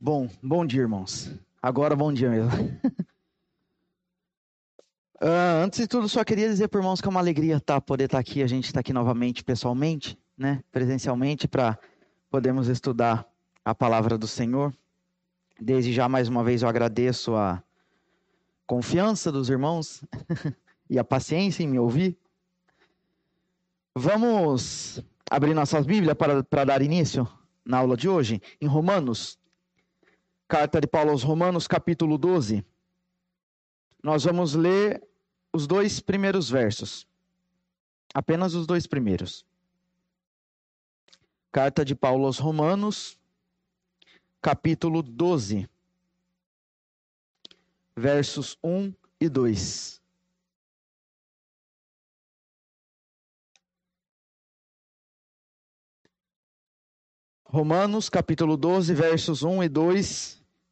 Bom, bom dia, irmãos. Agora bom dia mesmo. uh, antes de tudo, só queria dizer para irmãos que é uma alegria tá, poder estar tá aqui, a gente está aqui novamente pessoalmente, né, presencialmente, para podermos estudar a palavra do Senhor. Desde já, mais uma vez, eu agradeço a confiança dos irmãos e a paciência em me ouvir. Vamos abrir nossas Bíblias para, para dar início na aula de hoje, em Romanos, Carta de Paulo aos Romanos, capítulo 12. Nós vamos ler os dois primeiros versos. Apenas os dois primeiros. Carta de Paulo aos Romanos, capítulo 12, versos 1 e 2. Romanos, capítulo 12, versos 1 e 2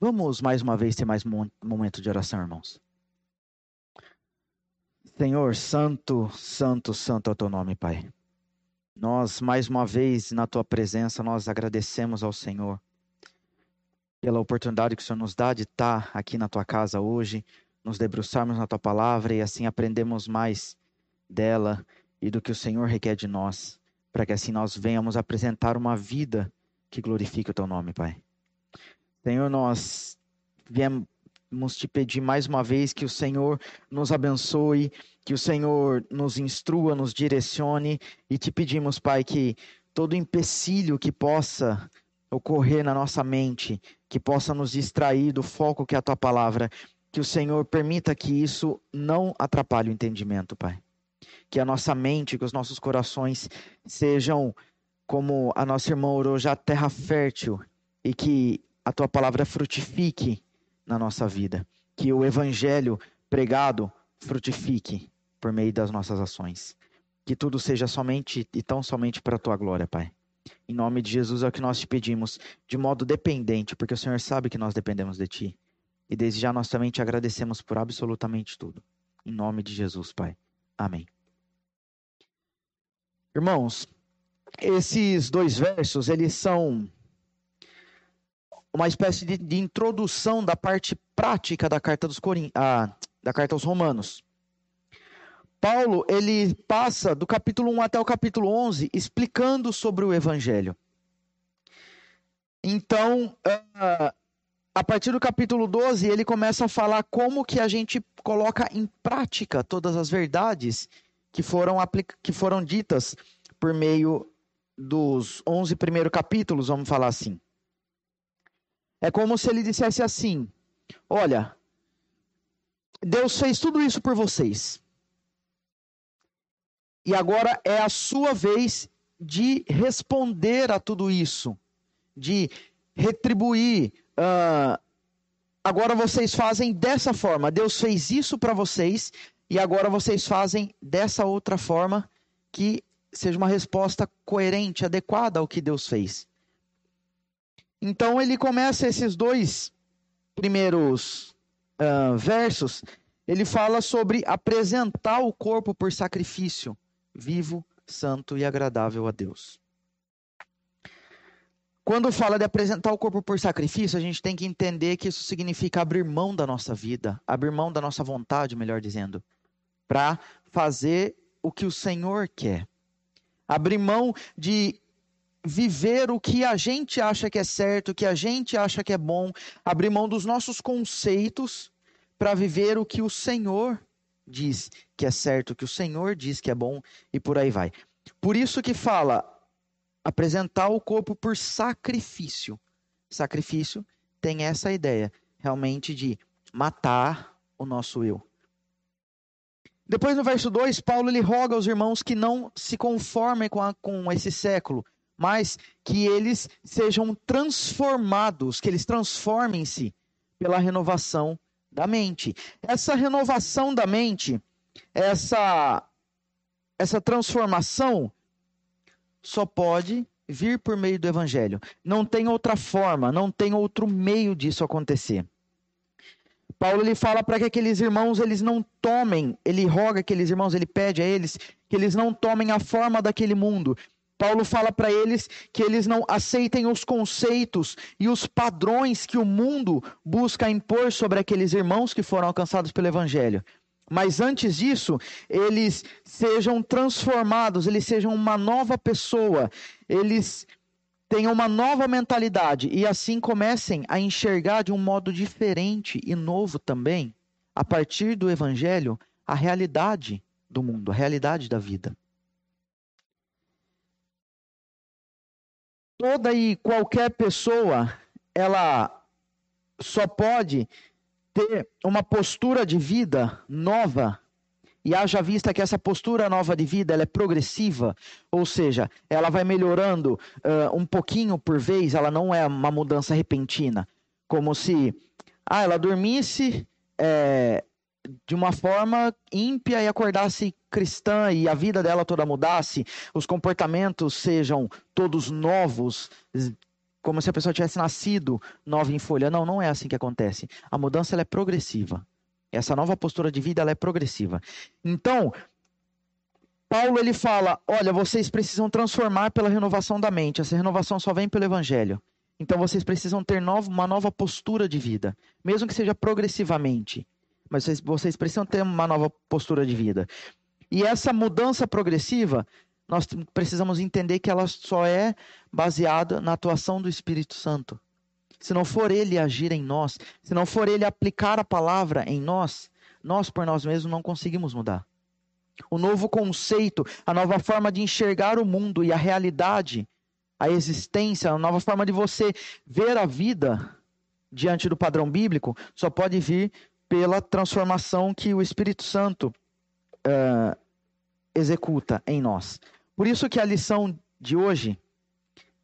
Vamos mais uma vez ter mais um momento de oração, irmãos. Senhor, santo, santo, santo é o teu nome, Pai. Nós, mais uma vez, na tua presença, nós agradecemos ao Senhor pela oportunidade que o Senhor nos dá de estar aqui na tua casa hoje, nos debruçarmos na tua palavra e assim aprendemos mais dela e do que o Senhor requer de nós, para que assim nós venhamos apresentar uma vida que glorifique o teu nome, Pai. Senhor, nós viemos te pedir mais uma vez que o Senhor nos abençoe, que o Senhor nos instrua, nos direcione e te pedimos, Pai, que todo empecilho que possa ocorrer na nossa mente, que possa nos distrair do foco que é a tua palavra, que o Senhor permita que isso não atrapalhe o entendimento, Pai. Que a nossa mente, que os nossos corações sejam como a nossa irmã orou, já terra fértil e que a tua palavra frutifique na nossa vida, que o evangelho pregado frutifique por meio das nossas ações. Que tudo seja somente e tão somente para a tua glória, Pai. Em nome de Jesus é o que nós te pedimos, de modo dependente, porque o Senhor sabe que nós dependemos de ti. E desde já nós também te agradecemos por absolutamente tudo. Em nome de Jesus, Pai. Amém. Irmãos, esses dois versos, eles são uma espécie de, de introdução da parte prática da carta dos Corin... Ah, da carta aos Romanos. Paulo, ele passa do capítulo 1 até o capítulo 11 explicando sobre o evangelho. Então, uh, a partir do capítulo 12, ele começa a falar como que a gente coloca em prática todas as verdades que foram, que foram ditas por meio dos 11 primeiros capítulos, vamos falar assim. É como se ele dissesse assim: Olha, Deus fez tudo isso por vocês. E agora é a sua vez de responder a tudo isso, de retribuir. Uh, agora vocês fazem dessa forma. Deus fez isso para vocês e agora vocês fazem dessa outra forma que seja uma resposta coerente, adequada ao que Deus fez. Então ele começa esses dois primeiros uh, versos, ele fala sobre apresentar o corpo por sacrifício vivo, santo e agradável a Deus. Quando fala de apresentar o corpo por sacrifício, a gente tem que entender que isso significa abrir mão da nossa vida, abrir mão da nossa vontade, melhor dizendo, para fazer o que o Senhor quer. Abrir mão de viver o que a gente acha que é certo, o que a gente acha que é bom, abrir mão dos nossos conceitos para viver o que o Senhor diz que é certo, o que o Senhor diz que é bom e por aí vai. Por isso que fala apresentar o corpo por sacrifício. Sacrifício tem essa ideia realmente de matar o nosso eu. Depois no verso 2, Paulo ele roga aos irmãos que não se conformem com, a, com esse século, mas que eles sejam transformados, que eles transformem-se pela renovação da mente. Essa renovação da mente, essa essa transformação só pode vir por meio do evangelho. Não tem outra forma, não tem outro meio disso acontecer. Paulo ele fala para que aqueles irmãos eles não tomem, ele roga aqueles irmãos, ele pede a eles que eles não tomem a forma daquele mundo. Paulo fala para eles que eles não aceitem os conceitos e os padrões que o mundo busca impor sobre aqueles irmãos que foram alcançados pelo evangelho. Mas antes disso, eles sejam transformados, eles sejam uma nova pessoa, eles tenham uma nova mentalidade e assim comecem a enxergar de um modo diferente e novo também, a partir do evangelho, a realidade do mundo, a realidade da vida. Toda e qualquer pessoa, ela só pode ter uma postura de vida nova. E haja vista que essa postura nova de vida ela é progressiva, ou seja, ela vai melhorando uh, um pouquinho por vez, ela não é uma mudança repentina, como se ah, ela dormisse é, de uma forma ímpia e acordasse cristã e a vida dela toda mudasse, os comportamentos sejam todos novos, como se a pessoa tivesse nascido nova em folha. Não, não é assim que acontece. A mudança é progressiva. Essa nova postura de vida é progressiva. Então, Paulo ele fala: olha, vocês precisam transformar pela renovação da mente. Essa renovação só vem pelo evangelho. Então vocês precisam ter uma nova postura de vida, mesmo que seja progressivamente. Mas vocês, vocês precisam ter uma nova postura de vida. E essa mudança progressiva nós precisamos entender que ela só é baseada na atuação do Espírito Santo. Se não for ele agir em nós, se não for ele aplicar a palavra em nós, nós por nós mesmos não conseguimos mudar. O novo conceito, a nova forma de enxergar o mundo e a realidade, a existência, a nova forma de você ver a vida diante do padrão bíblico, só pode vir pela transformação que o Espírito Santo uh, executa em nós. Por isso que a lição de hoje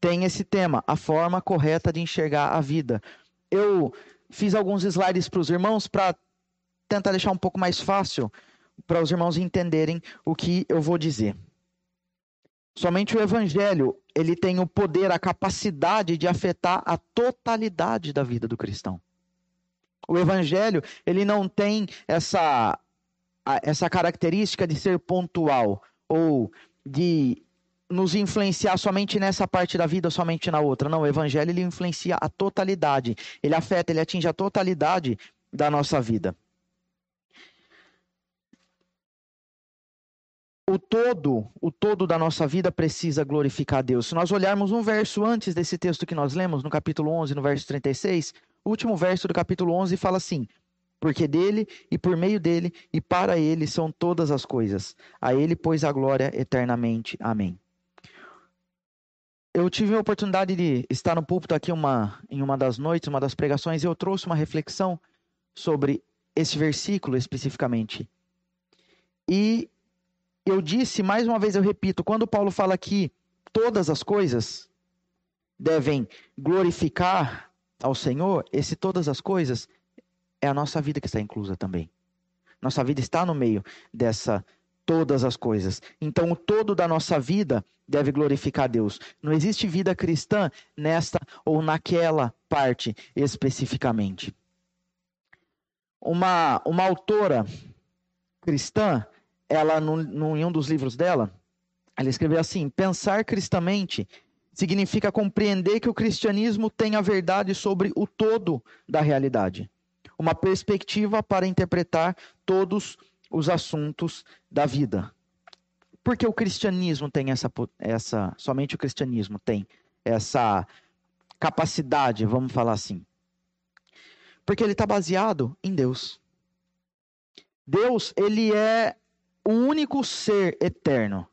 tem esse tema, a forma correta de enxergar a vida. Eu fiz alguns slides para os irmãos para tentar deixar um pouco mais fácil para os irmãos entenderem o que eu vou dizer. Somente o evangelho, ele tem o poder, a capacidade de afetar a totalidade da vida do cristão. O evangelho, ele não tem essa essa característica de ser pontual ou de nos influenciar somente nessa parte da vida, somente na outra. Não, o evangelho ele influencia a totalidade. Ele afeta, ele atinge a totalidade da nossa vida. O todo, o todo da nossa vida precisa glorificar a Deus. Se nós olharmos um verso antes desse texto que nós lemos, no capítulo 11, no verso 36, último verso do capítulo 11 fala assim: porque dele e por meio dele e para ele são todas as coisas. A ele, pois, a glória eternamente. Amém. Eu tive a oportunidade de estar no púlpito aqui uma, em uma das noites, uma das pregações, e eu trouxe uma reflexão sobre esse versículo especificamente. E eu disse, mais uma vez eu repito, quando Paulo fala que todas as coisas devem glorificar ao Senhor, esse todas as coisas é a nossa vida que está inclusa também. Nossa vida está no meio dessa todas as coisas. Então, o todo da nossa vida deve glorificar Deus. Não existe vida cristã nesta ou naquela parte especificamente. Uma, uma autora cristã, ela, no, em um dos livros dela, ela escreveu assim: pensar cristamente significa compreender que o cristianismo tem a verdade sobre o todo da realidade uma perspectiva para interpretar todos os assuntos da vida. Porque o cristianismo tem essa, essa somente o cristianismo tem essa capacidade, vamos falar assim. Porque ele está baseado em Deus. Deus, ele é o único ser eterno,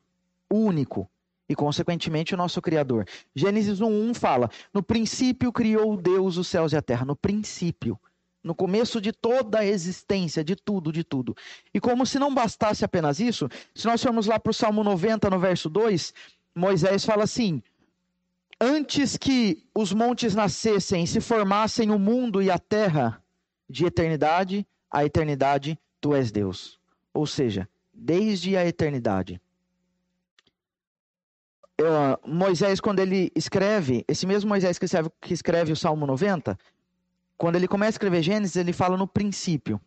único, e consequentemente o nosso criador. Gênesis 1:1 fala: "No princípio criou Deus os céus e a terra, no princípio no começo de toda a existência, de tudo, de tudo. E como se não bastasse apenas isso, se nós formos lá para o Salmo 90, no verso 2, Moisés fala assim: antes que os montes nascessem, se formassem o mundo e a terra, de eternidade a eternidade, tu és Deus. Ou seja, desde a eternidade. Moisés, quando ele escreve, esse mesmo Moisés que escreve, que escreve o Salmo 90, quando ele começa a escrever Gênesis, ele fala no princípio.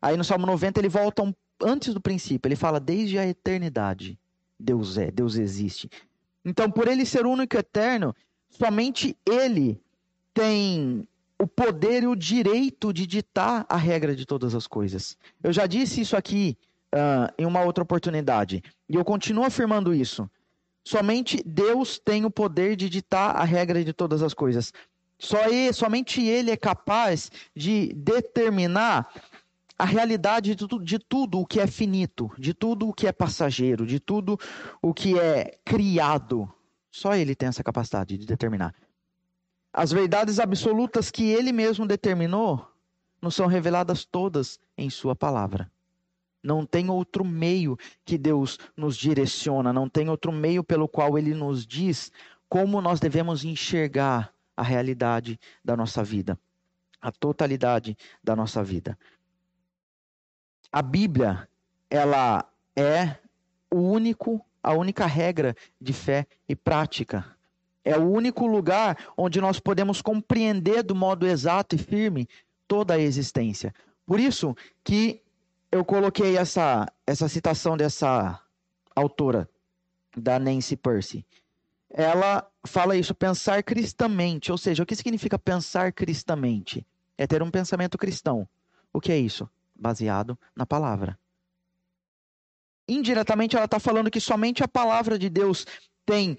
Aí no Salmo 90 ele volta um, antes do princípio, ele fala desde a eternidade. Deus é, Deus existe. Então, por ele ser único e eterno, somente ele tem o poder e o direito de ditar a regra de todas as coisas. Eu já disse isso aqui uh, em uma outra oportunidade, e eu continuo afirmando isso. Somente Deus tem o poder de ditar a regra de todas as coisas. Só ele, somente Ele é capaz de determinar a realidade de tudo, de tudo o que é finito, de tudo o que é passageiro, de tudo o que é criado. Só ele tem essa capacidade de determinar. As verdades absolutas que ele mesmo determinou não são reveladas todas em sua palavra. Não tem outro meio que Deus nos direciona, não tem outro meio pelo qual ele nos diz como nós devemos enxergar a realidade da nossa vida, a totalidade da nossa vida. A Bíblia, ela é o único, a única regra de fé e prática. É o único lugar onde nós podemos compreender do modo exato e firme toda a existência. Por isso que eu coloquei essa, essa citação dessa autora, da Nancy Percy. Ela fala isso, pensar cristamente. Ou seja, o que significa pensar cristamente? É ter um pensamento cristão. O que é isso? baseado na palavra. Indiretamente, ela está falando que somente a palavra de Deus tem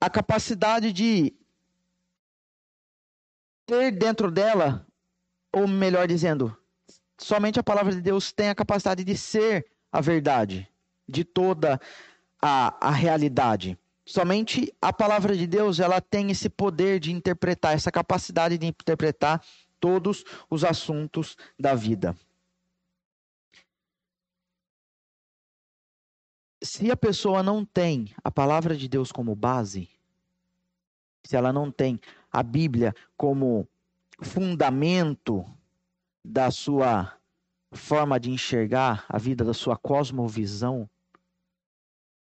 a capacidade de ter dentro dela, ou melhor dizendo, somente a palavra de Deus tem a capacidade de ser a verdade de toda a, a realidade. Somente a palavra de Deus ela tem esse poder de interpretar, essa capacidade de interpretar todos os assuntos da vida. Se a pessoa não tem a palavra de Deus como base, se ela não tem a Bíblia como fundamento da sua forma de enxergar a vida, da sua cosmovisão,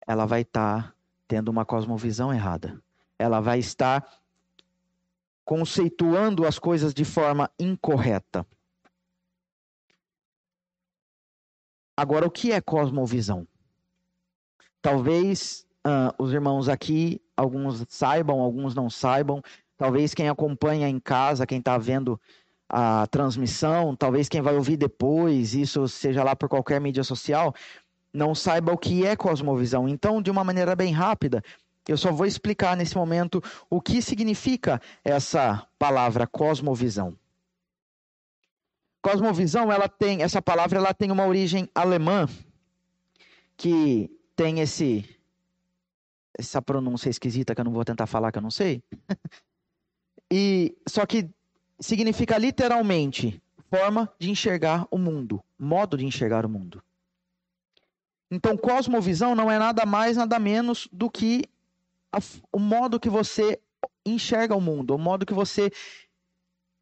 ela vai estar tá tendo uma cosmovisão errada. Ela vai estar conceituando as coisas de forma incorreta. Agora, o que é cosmovisão? Talvez uh, os irmãos aqui, alguns saibam, alguns não saibam. Talvez quem acompanha em casa, quem está vendo a transmissão, talvez quem vai ouvir depois, isso seja lá por qualquer mídia social, não saiba o que é cosmovisão. Então, de uma maneira bem rápida, eu só vou explicar nesse momento o que significa essa palavra cosmovisão. Cosmovisão, ela tem essa palavra, ela tem uma origem alemã que tem esse essa pronúncia esquisita que eu não vou tentar falar que eu não sei. e só que significa literalmente forma de enxergar o mundo, modo de enxergar o mundo. Então, cosmovisão não é nada mais, nada menos do que a, o modo que você enxerga o mundo, o modo que você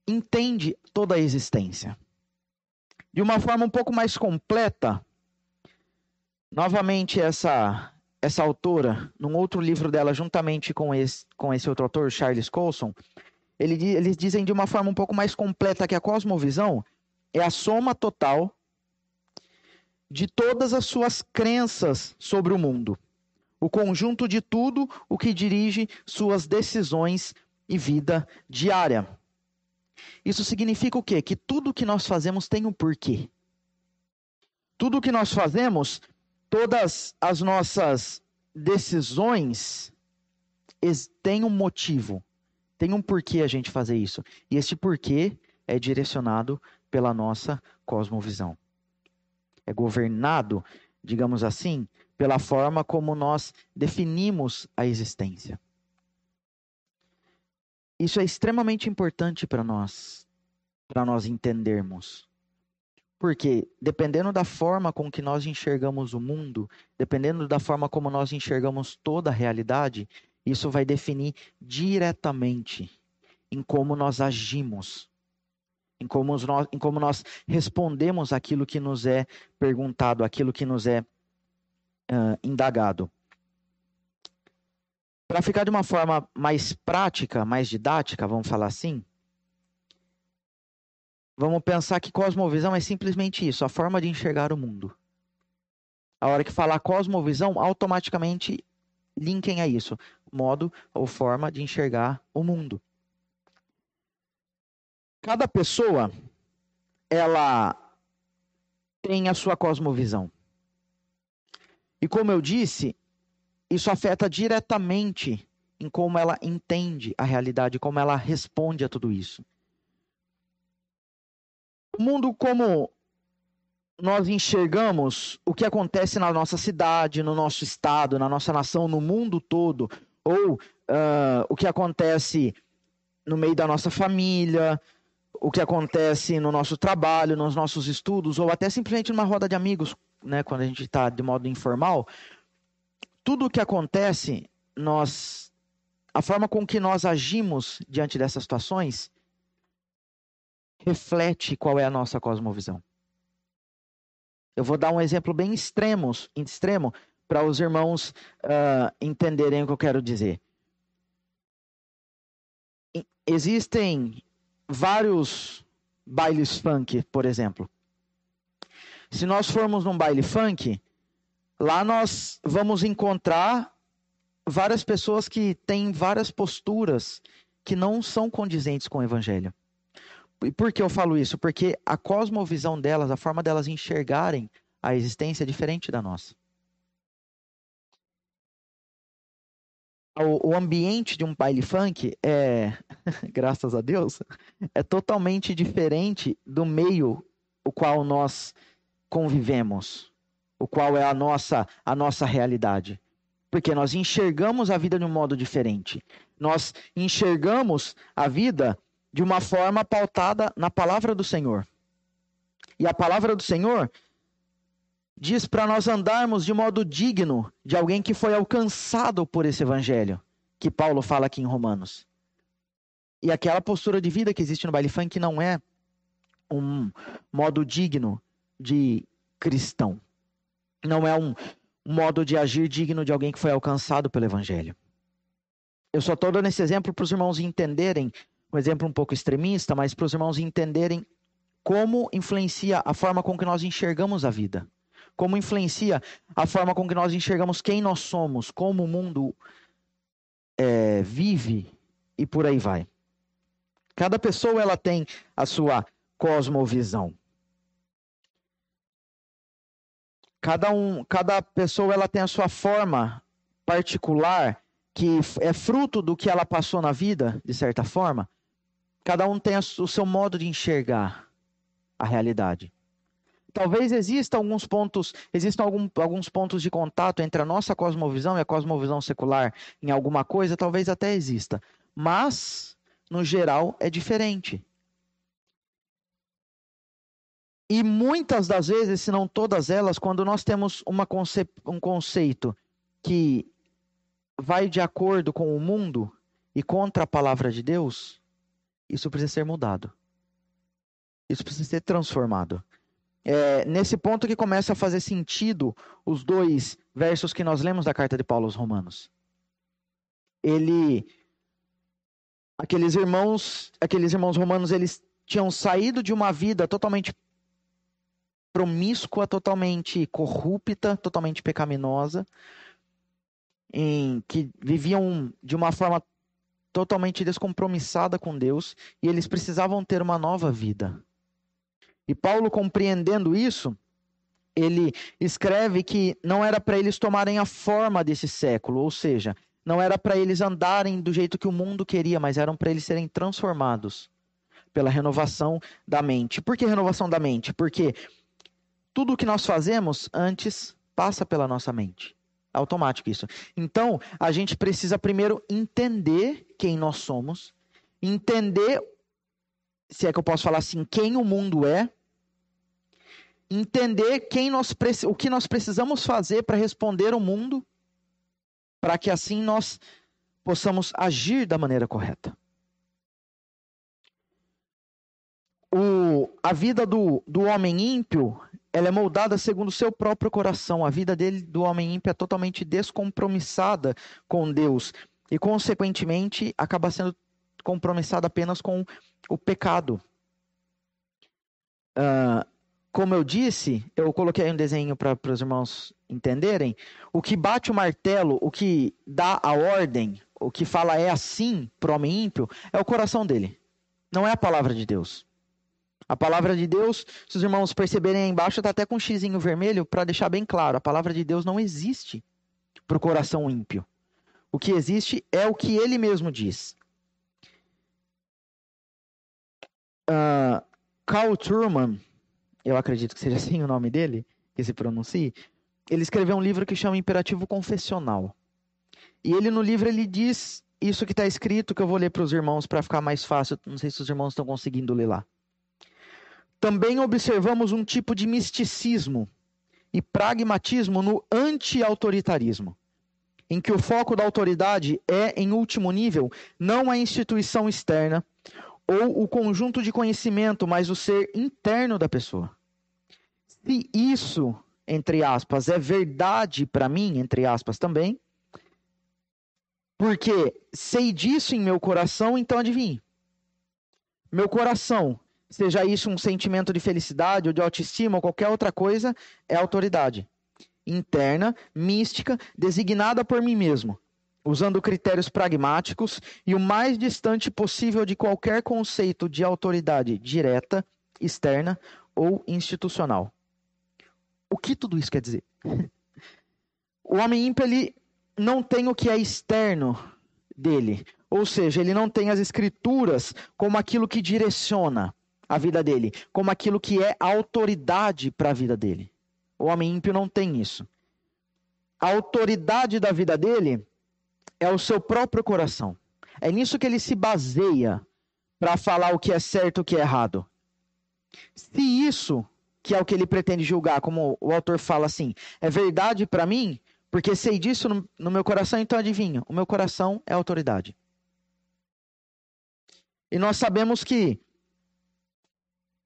entende toda a existência. De uma forma um pouco mais completa, novamente essa essa autora, num outro livro dela, juntamente com esse, com esse outro autor, Charles Colson, ele, eles dizem de uma forma um pouco mais completa que a cosmovisão é a soma total de todas as suas crenças sobre o mundo o conjunto de tudo o que dirige suas decisões e vida diária. Isso significa o quê? Que tudo que nós fazemos tem um porquê. Tudo que nós fazemos, todas as nossas decisões têm um motivo, tem um porquê a gente fazer isso. E esse porquê é direcionado pela nossa cosmovisão. É governado, digamos assim, pela forma como nós definimos a existência. Isso é extremamente importante para nós, para nós entendermos. Porque, dependendo da forma com que nós enxergamos o mundo, dependendo da forma como nós enxergamos toda a realidade, Isso vai definir diretamente em como nós agimos, em como nós, em como nós respondemos aquilo que nos é perguntado, aquilo que nos é uh, indagado. Para ficar de uma forma mais prática, mais didática, vamos falar assim, vamos pensar que cosmovisão é simplesmente isso, a forma de enxergar o mundo. A hora que falar cosmovisão, automaticamente linkem a isso, modo ou forma de enxergar o mundo. Cada pessoa ela tem a sua cosmovisão. E como eu disse, isso afeta diretamente em como ela entende a realidade, como ela responde a tudo isso. O mundo como nós enxergamos o que acontece na nossa cidade, no nosso estado, na nossa nação, no mundo todo, ou uh, o que acontece no meio da nossa família, o que acontece no nosso trabalho, nos nossos estudos, ou até simplesmente numa roda de amigos, né, quando a gente está de modo informal, tudo o que acontece, nós, a forma com que nós agimos diante dessas situações, reflete qual é a nossa cosmovisão. Eu vou dar um exemplo bem extremo, extremo para os irmãos uh, entenderem o que eu quero dizer. Existem vários bailes funk, por exemplo. Se nós formos num baile funk, lá nós vamos encontrar várias pessoas que têm várias posturas que não são condizentes com o evangelho. E por que eu falo isso? Porque a cosmovisão delas, a forma delas enxergarem a existência é diferente da nossa. O, o ambiente de um baile funk é, graças a Deus, é totalmente diferente do meio o qual nós convivemos, o qual é a nossa a nossa realidade. Porque nós enxergamos a vida de um modo diferente. Nós enxergamos a vida de uma forma pautada na palavra do Senhor. E a palavra do Senhor diz para nós andarmos de modo digno de alguém que foi alcançado por esse evangelho, que Paulo fala aqui em Romanos. E aquela postura de vida que existe no baile funk não é um modo digno de cristão. Não é um modo de agir digno de alguém que foi alcançado pelo evangelho. Eu só estou dando esse exemplo para os irmãos entenderem um exemplo um pouco extremista, mas para os irmãos entenderem como influencia a forma com que nós enxergamos a vida. Como influencia a forma com que nós enxergamos quem nós somos, como o mundo é, vive e por aí vai. Cada pessoa ela tem a sua cosmovisão. Cada, um, cada pessoa ela tem a sua forma particular que é fruto do que ela passou na vida, de certa forma, Cada um tem o seu modo de enxergar a realidade. Talvez exista alguns pontos, existam algum, alguns pontos de contato entre a nossa cosmovisão e a cosmovisão secular em alguma coisa, talvez até exista. Mas, no geral, é diferente. E muitas das vezes, se não todas elas, quando nós temos uma conce um conceito que vai de acordo com o mundo e contra a palavra de Deus, isso precisa ser mudado. Isso precisa ser transformado. É nesse ponto que começa a fazer sentido os dois versos que nós lemos da carta de Paulo aos Romanos. Ele aqueles irmãos, aqueles irmãos romanos, eles tinham saído de uma vida totalmente promíscua, totalmente corrupta, totalmente pecaminosa, em que viviam de uma forma totalmente descompromissada com Deus e eles precisavam ter uma nova vida. E Paulo, compreendendo isso, ele escreve que não era para eles tomarem a forma desse século, ou seja, não era para eles andarem do jeito que o mundo queria, mas eram para eles serem transformados pela renovação da mente. Por que renovação da mente? Porque tudo o que nós fazemos antes passa pela nossa mente automático isso. Então, a gente precisa primeiro entender quem nós somos, entender, se é que eu posso falar assim, quem o mundo é, entender quem nós, o que nós precisamos fazer para responder ao mundo, para que assim nós possamos agir da maneira correta. O, a vida do, do homem ímpio ela é moldada segundo o seu próprio coração. A vida dele, do homem ímpio, é totalmente descompromissada com Deus e, consequentemente, acaba sendo compromissada apenas com o pecado. Uh, como eu disse, eu coloquei um desenho para os irmãos entenderem. O que bate o martelo, o que dá a ordem, o que fala é assim para o homem ímpio, é o coração dele. Não é a palavra de Deus. A palavra de Deus, se os irmãos perceberem aí embaixo, está até com um xizinho vermelho para deixar bem claro: a palavra de Deus não existe para o coração ímpio. O que existe é o que ele mesmo diz. Uh, Carl Truman, eu acredito que seja assim o nome dele, que se pronuncie, ele escreveu um livro que chama Imperativo Confessional. E ele no livro ele diz isso que está escrito, que eu vou ler para os irmãos para ficar mais fácil. Não sei se os irmãos estão conseguindo ler lá. Também observamos um tipo de misticismo e pragmatismo no anti-autoritarismo, em que o foco da autoridade é, em último nível, não a instituição externa ou o conjunto de conhecimento, mas o ser interno da pessoa. Se isso, entre aspas, é verdade para mim, entre aspas também, porque sei disso em meu coração, então adivinhe. Meu coração seja isso um sentimento de felicidade ou de autoestima ou qualquer outra coisa, é autoridade interna, mística, designada por mim mesmo, usando critérios pragmáticos e o mais distante possível de qualquer conceito de autoridade direta, externa ou institucional. O que tudo isso quer dizer? O homem ímpio ele não tem o que é externo dele, ou seja, ele não tem as escrituras como aquilo que direciona a vida dele, como aquilo que é autoridade para a vida dele. O homem ímpio não tem isso. A autoridade da vida dele é o seu próprio coração. É nisso que ele se baseia para falar o que é certo e o que é errado. Se isso, que é o que ele pretende julgar, como o autor fala assim, é verdade para mim, porque sei disso no, no, meu coração, então adivinha, o meu coração é autoridade. E nós sabemos que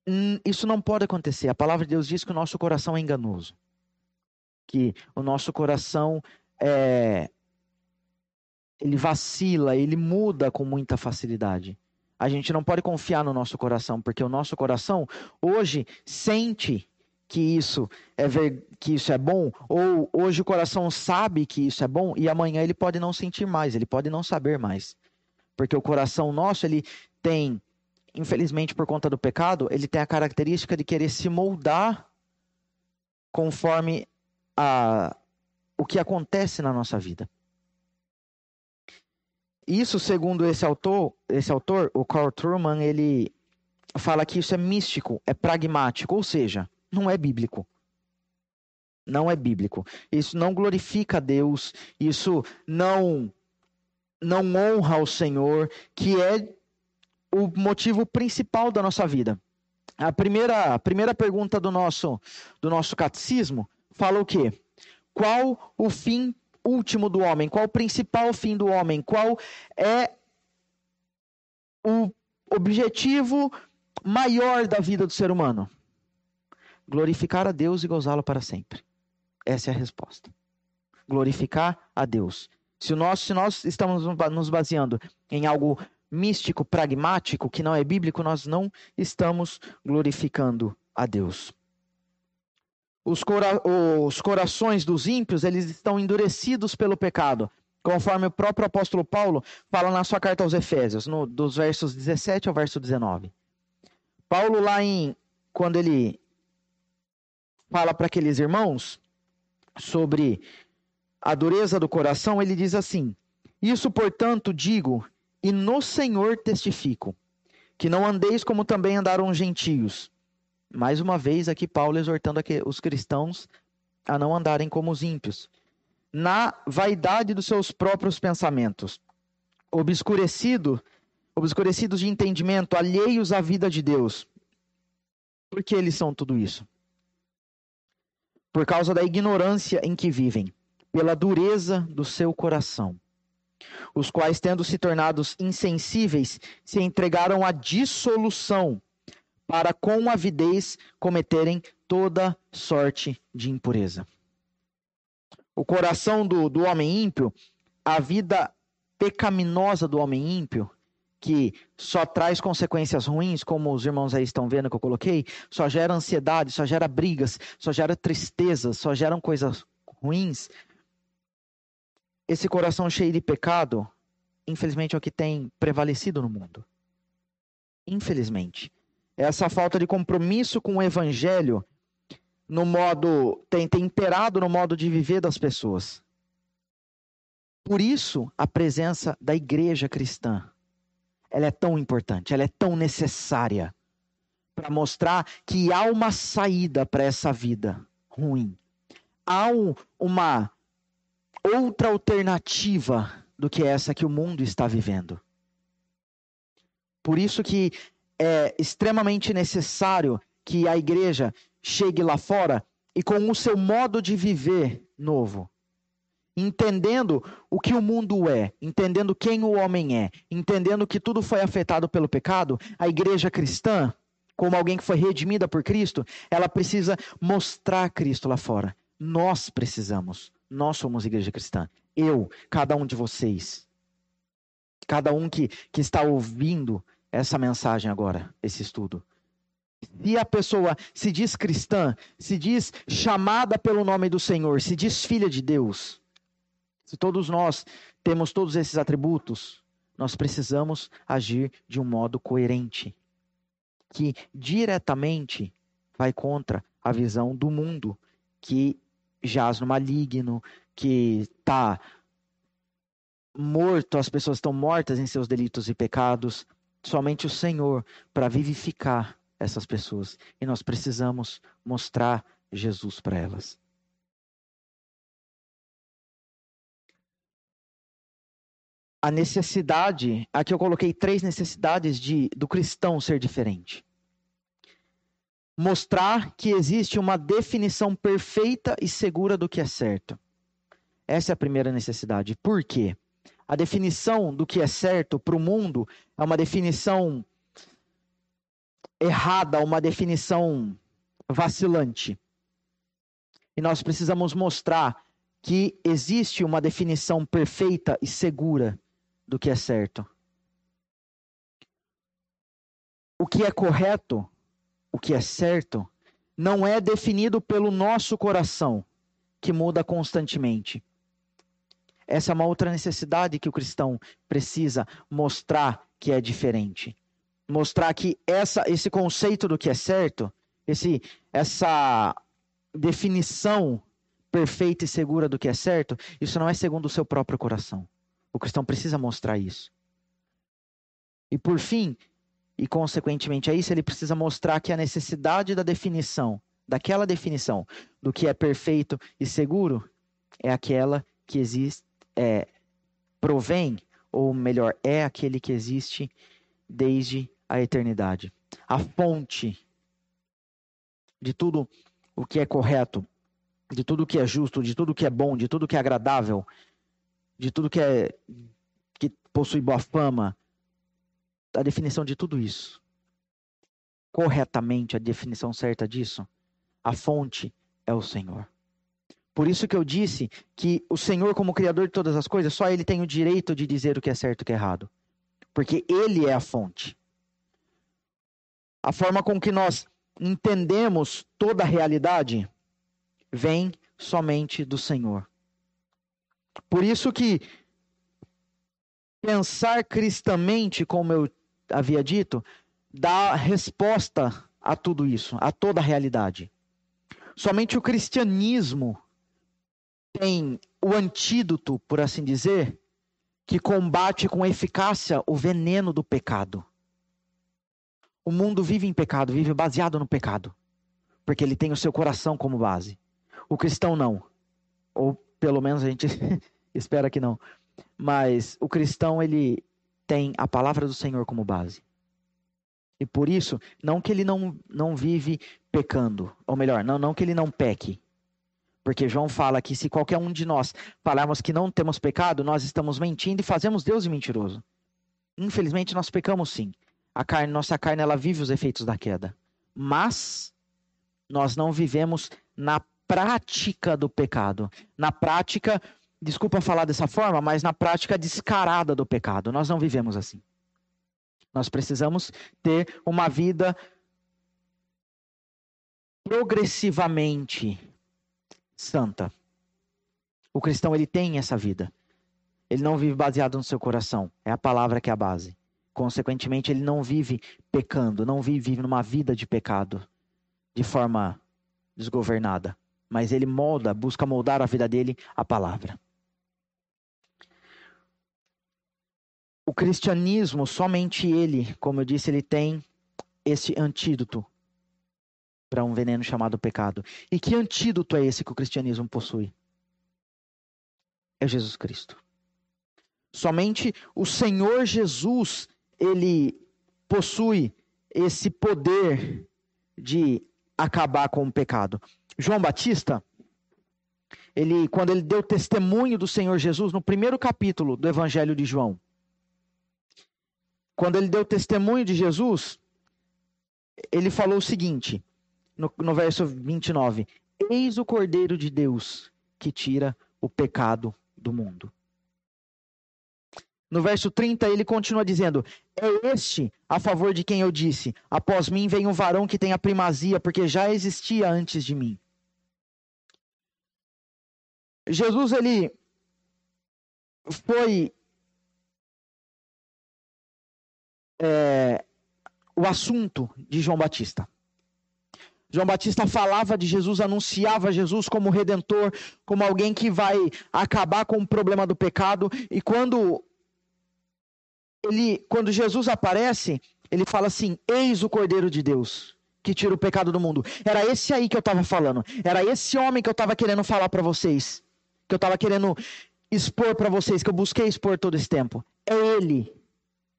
Hum, isso não pode acontecer. A palavra de Deus diz que o nosso coração é enganoso. Que o nosso coração é. Ele vacila, ele muda com muita facilidade. A gente não pode confiar no nosso coração, porque o nosso coração hoje sente que isso é ver, que isso é bom, ou hoje o coração sabe que isso é bom e amanhã ele pode não sentir mais, ele pode não saber mais. Porque o coração nosso, ele tem infelizmente por conta do pecado, ele tem a característica de querer se moldar conforme a, o que acontece na nossa vida. Isso, segundo esse autor, esse autor, o Carl Truman, ele fala que isso é místico, é pragmático, ou seja, não é bíblico. Não é bíblico. Isso não glorifica a Deus, isso não não honra o Senhor, que é o motivo principal da nossa vida. A primeira, a primeira pergunta do nosso, do nosso catecismo fala o quê? Qual o fim último do homem? Qual o principal fim do homem? Qual é o objetivo maior da vida do ser humano? Glorificar a Deus e gozá-lo para sempre. Essa é a resposta. Glorificar a Deus. Se nós, se nós estamos nos baseando em algo místico, pragmático, que não é bíblico, nós não estamos glorificando a Deus. Os, cora os corações dos ímpios, eles estão endurecidos pelo pecado, conforme o próprio apóstolo Paulo fala na sua carta aos Efésios, no, dos versos 17 ao verso 19. Paulo lá em quando ele fala para aqueles irmãos sobre a dureza do coração, ele diz assim: Isso, portanto, digo e no Senhor testifico, que não andeis como também andaram os gentios. Mais uma vez aqui Paulo exortando os cristãos a não andarem como os ímpios, na vaidade dos seus próprios pensamentos, obscurecido, obscurecidos de entendimento, alheios à vida de Deus. Por que eles são tudo isso? Por causa da ignorância em que vivem, pela dureza do seu coração os quais, tendo se tornados insensíveis, se entregaram à dissolução, para com avidez cometerem toda sorte de impureza. O coração do, do homem ímpio, a vida pecaminosa do homem ímpio, que só traz consequências ruins, como os irmãos aí estão vendo que eu coloquei, só gera ansiedade, só gera brigas, só gera tristeza, só geram coisas ruins. Esse coração cheio de pecado, infelizmente é o que tem prevalecido no mundo. Infelizmente. Essa falta de compromisso com o evangelho no modo tem, tem imperado no modo de viver das pessoas. Por isso, a presença da igreja cristã, ela é tão importante, ela é tão necessária para mostrar que há uma saída para essa vida ruim. Há um, uma outra alternativa do que essa que o mundo está vivendo. Por isso que é extremamente necessário que a igreja chegue lá fora e com o seu modo de viver novo entendendo o que o mundo é, entendendo quem o homem é, entendendo que tudo foi afetado pelo pecado, a igreja cristã, como alguém que foi redimida por Cristo, ela precisa mostrar Cristo lá fora. Nós precisamos. Nós somos igreja cristã. Eu, cada um de vocês. Cada um que, que está ouvindo essa mensagem agora, esse estudo. Se a pessoa se diz cristã, se diz chamada pelo nome do Senhor, se diz filha de Deus, se todos nós temos todos esses atributos, nós precisamos agir de um modo coerente, que diretamente vai contra a visão do mundo, que jaz no maligno, que está morto, as pessoas estão mortas em seus delitos e pecados. Somente o Senhor para vivificar essas pessoas. E nós precisamos mostrar Jesus para elas. a necessidade, aqui eu coloquei três necessidades de do cristão ser diferente. Mostrar que existe uma definição perfeita e segura do que é certo. Essa é a primeira necessidade. Por quê? A definição do que é certo para o mundo é uma definição errada, uma definição vacilante. E nós precisamos mostrar que existe uma definição perfeita e segura do que é certo. O que é correto, o que é certo, não é definido pelo nosso coração, que muda constantemente. Essa é uma outra necessidade que o cristão precisa mostrar que é diferente. Mostrar que essa, esse conceito do que é certo, esse, essa definição perfeita e segura do que é certo, isso não é segundo o seu próprio coração. O cristão precisa mostrar isso. E por fim, e consequentemente a isso, ele precisa mostrar que a necessidade da definição, daquela definição do que é perfeito e seguro, é aquela que existe, é, provém, ou melhor, é aquele que existe desde a eternidade. A fonte de tudo o que é correto, de tudo o que é justo, de tudo o que é bom, de tudo o que é agradável, de tudo que é que possui boa fama, a definição de tudo isso. Corretamente, a definição certa disso, a fonte é o Senhor. Por isso que eu disse que o Senhor, como Criador de todas as coisas, só Ele tem o direito de dizer o que é certo e o que é errado. Porque Ele é a fonte. A forma com que nós entendemos toda a realidade vem somente do Senhor. Por isso que pensar cristamente, como eu havia dito, dá resposta a tudo isso, a toda a realidade. Somente o cristianismo tem o antídoto, por assim dizer, que combate com eficácia o veneno do pecado. O mundo vive em pecado, vive baseado no pecado, porque ele tem o seu coração como base. O cristão não. Ou pelo menos a gente espera que não. Mas o cristão, ele tem a palavra do Senhor como base. E por isso, não que ele não, não vive pecando, ou melhor, não, não que ele não peque, Porque João fala que se qualquer um de nós falarmos que não temos pecado, nós estamos mentindo e fazemos Deus de mentiroso. Infelizmente nós pecamos sim. A carne, nossa carne, ela vive os efeitos da queda. Mas nós não vivemos na prática do pecado. Na prática, desculpa falar dessa forma, mas na prática descarada do pecado. Nós não vivemos assim. Nós precisamos ter uma vida progressivamente santa. O cristão ele tem essa vida. Ele não vive baseado no seu coração. É a palavra que é a base. Consequentemente, ele não vive pecando, não vive numa vida de pecado de forma desgovernada, mas ele molda, busca moldar a vida dele a palavra. O cristianismo, somente ele, como eu disse, ele tem esse antídoto para um veneno chamado pecado. E que antídoto é esse que o cristianismo possui? É Jesus Cristo. Somente o Senhor Jesus, ele possui esse poder de acabar com o pecado. João Batista, ele quando ele deu testemunho do Senhor Jesus no primeiro capítulo do Evangelho de João, quando ele deu testemunho de Jesus, ele falou o seguinte: no, no verso 29. Eis o Cordeiro de Deus que tira o pecado do mundo. No verso 30, ele continua dizendo: É este a favor de quem eu disse: Após mim vem um varão que tem a primazia, porque já existia antes de mim. Jesus, ele foi é, o assunto de João Batista. João Batista falava de Jesus, anunciava Jesus como redentor, como alguém que vai acabar com o problema do pecado. E quando ele, quando Jesus aparece, ele fala assim: Eis o Cordeiro de Deus que tira o pecado do mundo. Era esse aí que eu estava falando. Era esse homem que eu estava querendo falar para vocês, que eu estava querendo expor para vocês, que eu busquei expor todo esse tempo. É ele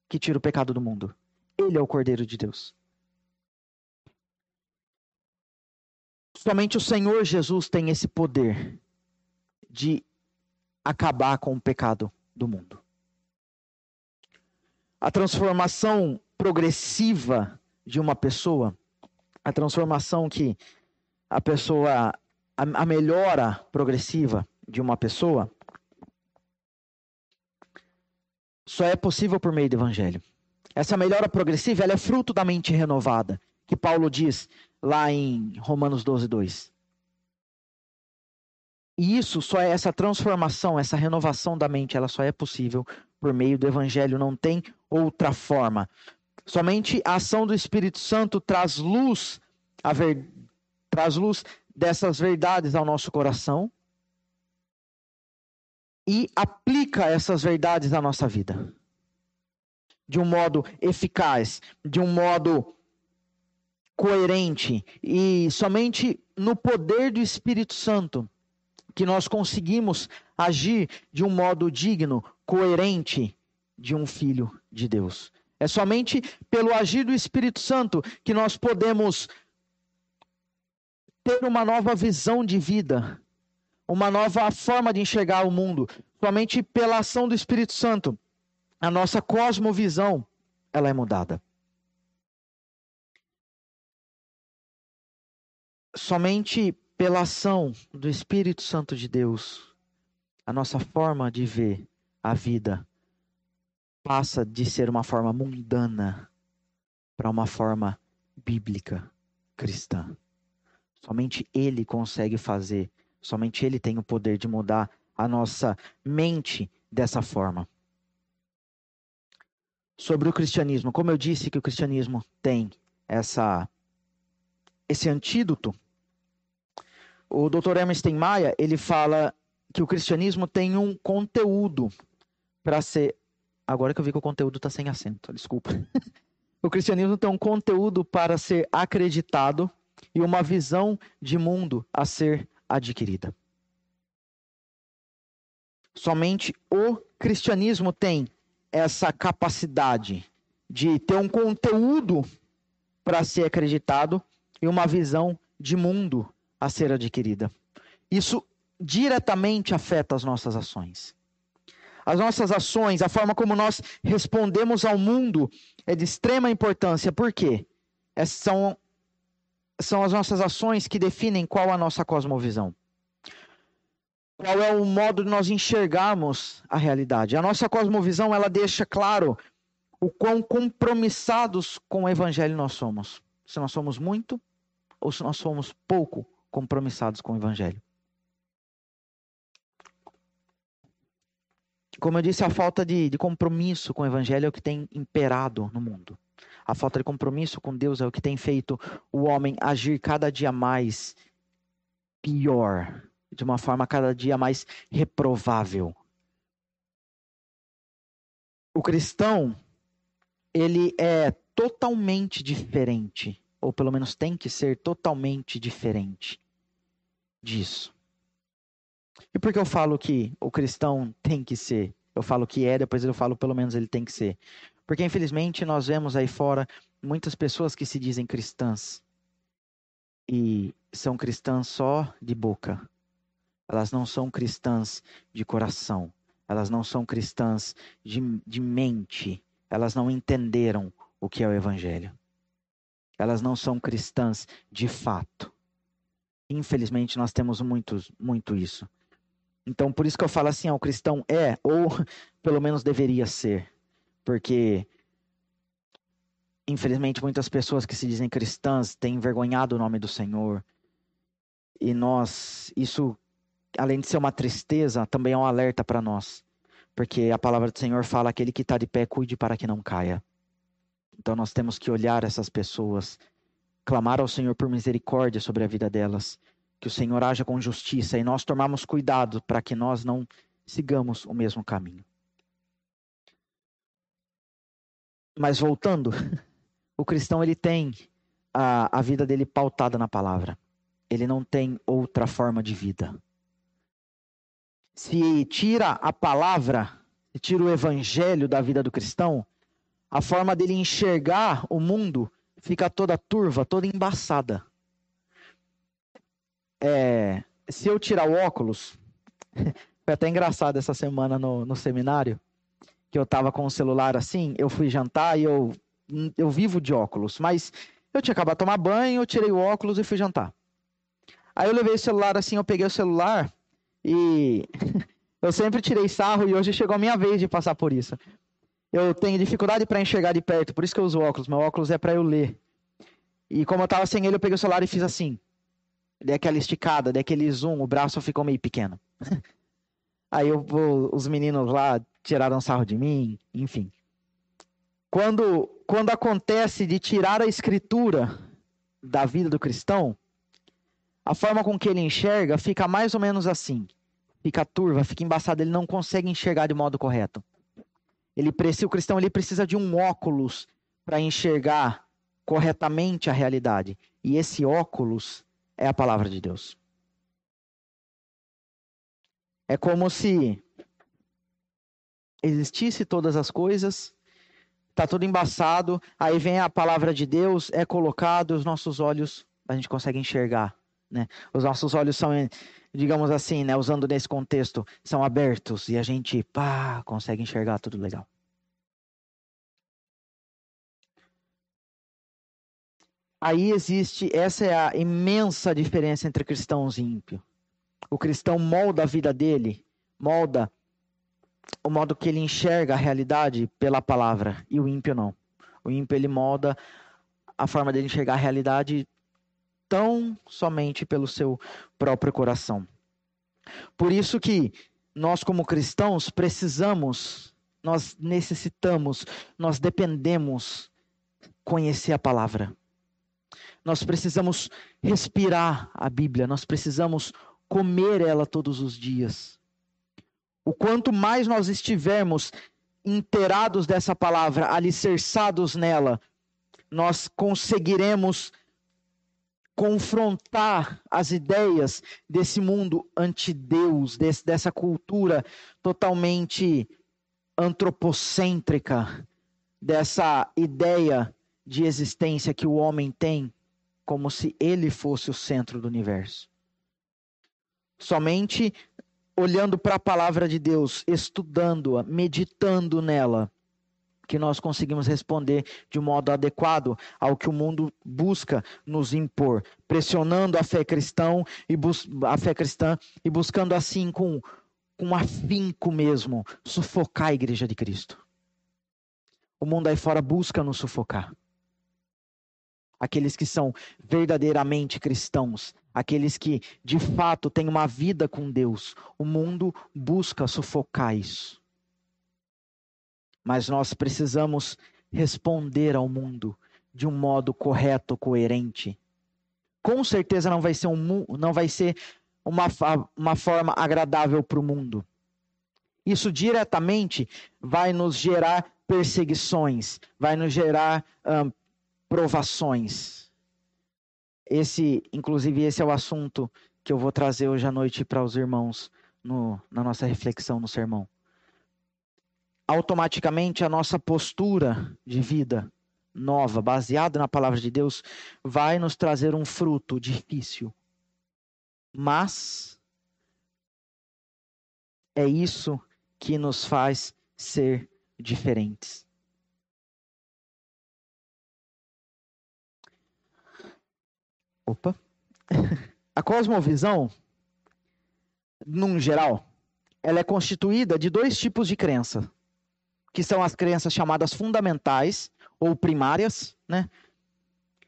que tira o pecado do mundo. Ele é o Cordeiro de Deus. Somente o Senhor Jesus tem esse poder de acabar com o pecado do mundo. A transformação progressiva de uma pessoa, a transformação que a pessoa, a, a melhora progressiva de uma pessoa, só é possível por meio do evangelho. Essa melhora progressiva ela é fruto da mente renovada, que Paulo diz lá em Romanos 12, 2. E isso só é essa transformação, essa renovação da mente, ela só é possível por meio do evangelho, não tem outra forma. Somente a ação do Espírito Santo traz luz, ver, traz luz dessas verdades ao nosso coração e aplica essas verdades à nossa vida. De um modo eficaz, de um modo coerente e somente no poder do Espírito Santo que nós conseguimos agir de um modo digno, coerente de um filho de Deus. É somente pelo agir do Espírito Santo que nós podemos ter uma nova visão de vida, uma nova forma de enxergar o mundo. Somente pela ação do Espírito Santo, a nossa cosmovisão ela é mudada. Somente pela ação do Espírito Santo de Deus, a nossa forma de ver a vida passa de ser uma forma mundana para uma forma bíblica, cristã. Somente Ele consegue fazer, somente Ele tem o poder de mudar a nossa mente dessa forma. Sobre o cristianismo, como eu disse que o cristianismo tem essa esse antídoto o Dr. Emerson Maia, ele fala que o cristianismo tem um conteúdo para ser. Agora que eu vi que o conteúdo está sem acento, desculpa. o cristianismo tem um conteúdo para ser acreditado e uma visão de mundo a ser adquirida. Somente o cristianismo tem essa capacidade de ter um conteúdo para ser acreditado e uma visão de mundo a ser adquirida. isso diretamente afeta as nossas ações. As nossas ações, a forma como nós respondemos ao mundo é de extrema importância. Por quê? Essas são, são as nossas ações que definem qual a nossa cosmovisão. Qual é o modo de nós enxergarmos a realidade. A nossa cosmovisão, ela deixa claro o quão compromissados com o evangelho nós somos. Se nós somos muito ou se nós somos pouco compromissados com o evangelho. Como eu disse, a falta de, de compromisso com o evangelho é o que tem imperado no mundo. A falta de compromisso com Deus é o que tem feito o homem agir cada dia mais pior, de uma forma cada dia mais reprovável. O cristão, ele é totalmente diferente, ou pelo menos tem que ser totalmente diferente disso. E por que eu falo que o cristão tem que ser? Eu falo que é, depois eu falo pelo menos ele tem que ser. Porque infelizmente nós vemos aí fora muitas pessoas que se dizem cristãs e são cristãs só de boca. Elas não são cristãs de coração. Elas não são cristãs de, de mente. Elas não entenderam o que é o Evangelho. Elas não são cristãs de fato. Infelizmente, nós temos muito, muito isso. Então, por isso que eu falo assim: ó, o cristão é, ou pelo menos deveria ser. Porque, infelizmente, muitas pessoas que se dizem cristãs têm envergonhado o nome do Senhor. E nós, isso, além de ser uma tristeza, também é um alerta para nós. Porque a palavra do Senhor fala: aquele que está de pé, cuide para que não caia. Então, nós temos que olhar essas pessoas, clamar ao Senhor por misericórdia sobre a vida delas que o Senhor haja com justiça e nós tomarmos cuidado para que nós não sigamos o mesmo caminho. Mas voltando, o cristão ele tem a, a vida dele pautada na palavra. Ele não tem outra forma de vida. Se tira a palavra, se tira o evangelho da vida do cristão, a forma dele enxergar o mundo fica toda turva, toda embaçada é, se eu tirar o óculos, foi até engraçado essa semana no, no seminário, que eu tava com o celular assim, eu fui jantar e eu, eu vivo de óculos, mas eu tinha acabado de tomar banho, eu tirei o óculos e fui jantar. Aí eu levei o celular assim, eu peguei o celular e eu sempre tirei sarro e hoje chegou a minha vez de passar por isso. Eu tenho dificuldade para enxergar de perto, por isso que eu uso óculos. Meu óculos é para eu ler. E como eu tava sem ele, eu peguei o celular e fiz assim dei aquela esticada, dei aquele zoom, o braço ficou meio pequeno. Aí eu, os meninos lá tiraram sarro de mim, enfim. Quando, quando acontece de tirar a escritura da vida do cristão, a forma com que ele enxerga fica mais ou menos assim. Fica turva, fica embaçado, ele não consegue enxergar de modo correto. Ele precisa, o cristão ele precisa de um óculos para enxergar corretamente a realidade. E esse óculos é a palavra de Deus. É como se existisse todas as coisas, está tudo embaçado, aí vem a palavra de Deus, é colocado, os nossos olhos, a gente consegue enxergar. Né? Os nossos olhos são, digamos assim, né, usando nesse contexto, são abertos e a gente pá, consegue enxergar tudo legal. Aí existe, essa é a imensa diferença entre cristãos e ímpio. O cristão molda a vida dele, molda o modo que ele enxerga a realidade pela palavra, e o ímpio não. O ímpio ele molda a forma dele enxergar a realidade tão somente pelo seu próprio coração. Por isso que nós como cristãos precisamos, nós necessitamos, nós dependemos conhecer a palavra. Nós precisamos respirar a Bíblia, nós precisamos comer ela todos os dias. O quanto mais nós estivermos inteirados dessa palavra, alicerçados nela, nós conseguiremos confrontar as ideias desse mundo anti-Deus, dessa cultura totalmente antropocêntrica, dessa ideia de existência que o homem tem como se ele fosse o centro do universo. Somente olhando para a palavra de Deus, estudando-a, meditando nela, que nós conseguimos responder de modo adequado ao que o mundo busca nos impor, pressionando a fé cristã e a fé cristã e buscando assim com com afinco mesmo sufocar a igreja de Cristo. O mundo aí fora busca nos sufocar. Aqueles que são verdadeiramente cristãos, aqueles que de fato têm uma vida com Deus, o mundo busca sufocar isso. Mas nós precisamos responder ao mundo de um modo correto, coerente. Com certeza não vai ser um não vai ser uma, uma forma agradável para o mundo. Isso diretamente vai nos gerar perseguições, vai nos gerar provações. Esse, inclusive, esse é o assunto que eu vou trazer hoje à noite para os irmãos no, na nossa reflexão no sermão automaticamente a nossa postura de vida nova, baseada na palavra de Deus, vai nos trazer um fruto difícil. Mas é isso que nos faz ser diferentes. Opa. A cosmovisão, num geral, ela é constituída de dois tipos de crença que são as crenças chamadas fundamentais ou primárias, né?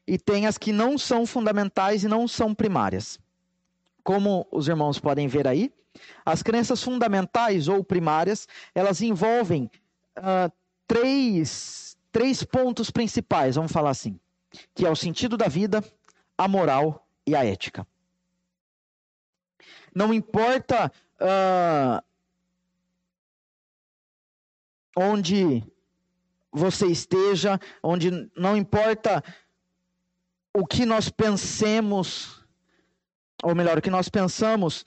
E tem as que não são fundamentais e não são primárias. Como os irmãos podem ver aí, as crenças fundamentais ou primárias, elas envolvem uh, três, três pontos principais, vamos falar assim, que é o sentido da vida, a moral e a ética. Não importa uh, onde você esteja, onde não importa o que nós pensemos, ou melhor, o que nós pensamos,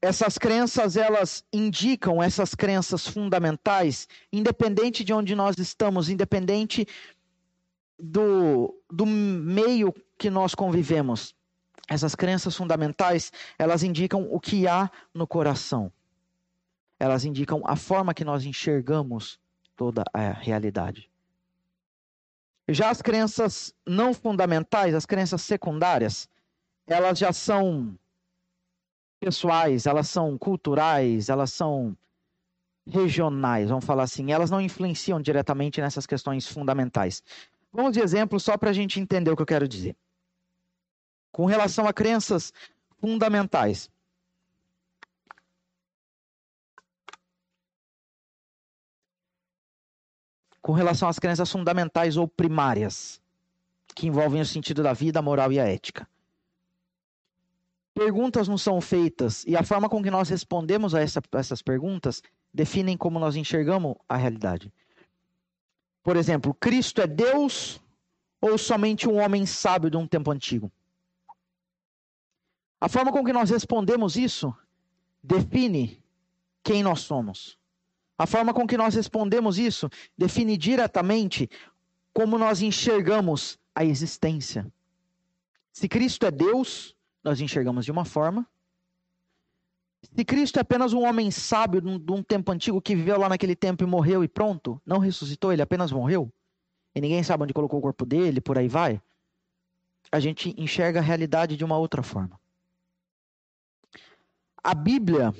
essas crenças elas indicam essas crenças fundamentais, independente de onde nós estamos, independente do, do meio que nós convivemos. Essas crenças fundamentais, elas indicam o que há no coração elas indicam a forma que nós enxergamos toda a realidade. Já as crenças não fundamentais, as crenças secundárias, elas já são pessoais, elas são culturais, elas são regionais, vamos falar assim. Elas não influenciam diretamente nessas questões fundamentais. Vamos de exemplo só para a gente entender o que eu quero dizer. Com relação a crenças fundamentais, com relação às crenças fundamentais ou primárias, que envolvem o sentido da vida, a moral e a ética. Perguntas não são feitas e a forma com que nós respondemos a essa, essas perguntas definem como nós enxergamos a realidade. Por exemplo, Cristo é Deus ou somente um homem sábio de um tempo antigo? A forma com que nós respondemos isso define quem nós somos. A forma com que nós respondemos isso define diretamente como nós enxergamos a existência. Se Cristo é Deus, nós enxergamos de uma forma. Se Cristo é apenas um homem sábio de um tempo antigo que viveu lá naquele tempo e morreu e pronto, não ressuscitou, ele apenas morreu, e ninguém sabe onde colocou o corpo dele, por aí vai, a gente enxerga a realidade de uma outra forma. A Bíblia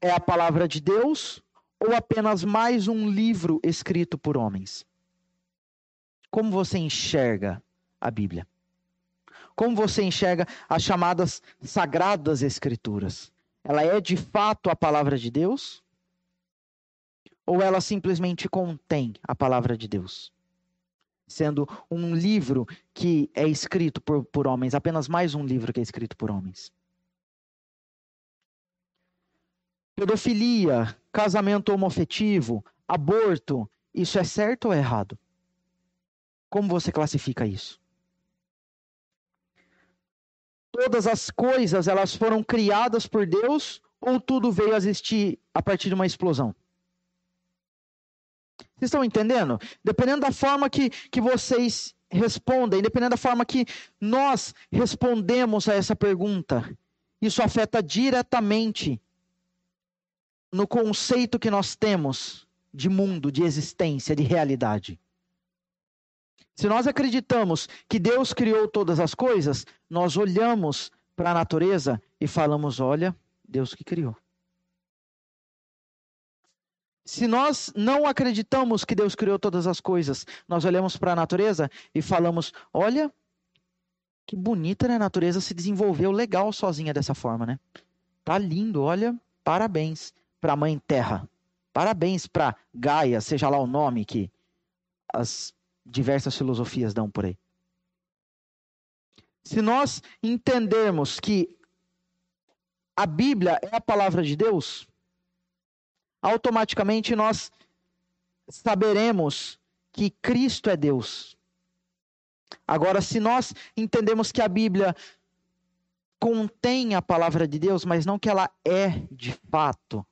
é a palavra de Deus ou apenas mais um livro escrito por homens? Como você enxerga a Bíblia? Como você enxerga as chamadas sagradas escrituras? Ela é de fato a palavra de Deus? Ou ela simplesmente contém a palavra de Deus? Sendo um livro que é escrito por, por homens, apenas mais um livro que é escrito por homens. Pedofilia, casamento homofetivo, aborto, isso é certo ou é errado? Como você classifica isso? Todas as coisas, elas foram criadas por Deus ou tudo veio a existir a partir de uma explosão? Vocês estão entendendo? Dependendo da forma que, que vocês respondem, dependendo da forma que nós respondemos a essa pergunta, isso afeta diretamente no conceito que nós temos de mundo, de existência, de realidade. Se nós acreditamos que Deus criou todas as coisas, nós olhamos para a natureza e falamos: olha, Deus que criou. Se nós não acreditamos que Deus criou todas as coisas, nós olhamos para a natureza e falamos: olha, que bonita né? a natureza se desenvolveu legal sozinha dessa forma, né? Tá lindo, olha, parabéns para a Mãe Terra. Parabéns para Gaia, seja lá o nome que as diversas filosofias dão por aí. Se nós entendermos que a Bíblia é a palavra de Deus, automaticamente nós saberemos que Cristo é Deus. Agora, se nós entendemos que a Bíblia contém a palavra de Deus, mas não que ela é de fato,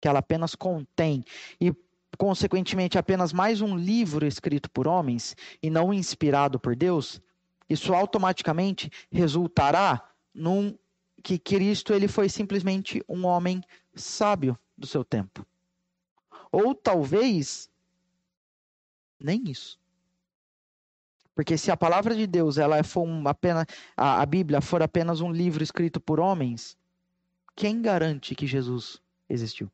que ela apenas contém, e consequentemente apenas mais um livro escrito por homens e não inspirado por Deus, isso automaticamente resultará num que Cristo ele foi simplesmente um homem sábio do seu tempo. Ou talvez nem isso. Porque se a palavra de Deus ela for um, apenas a, a Bíblia for apenas um livro escrito por homens, quem garante que Jesus existiu?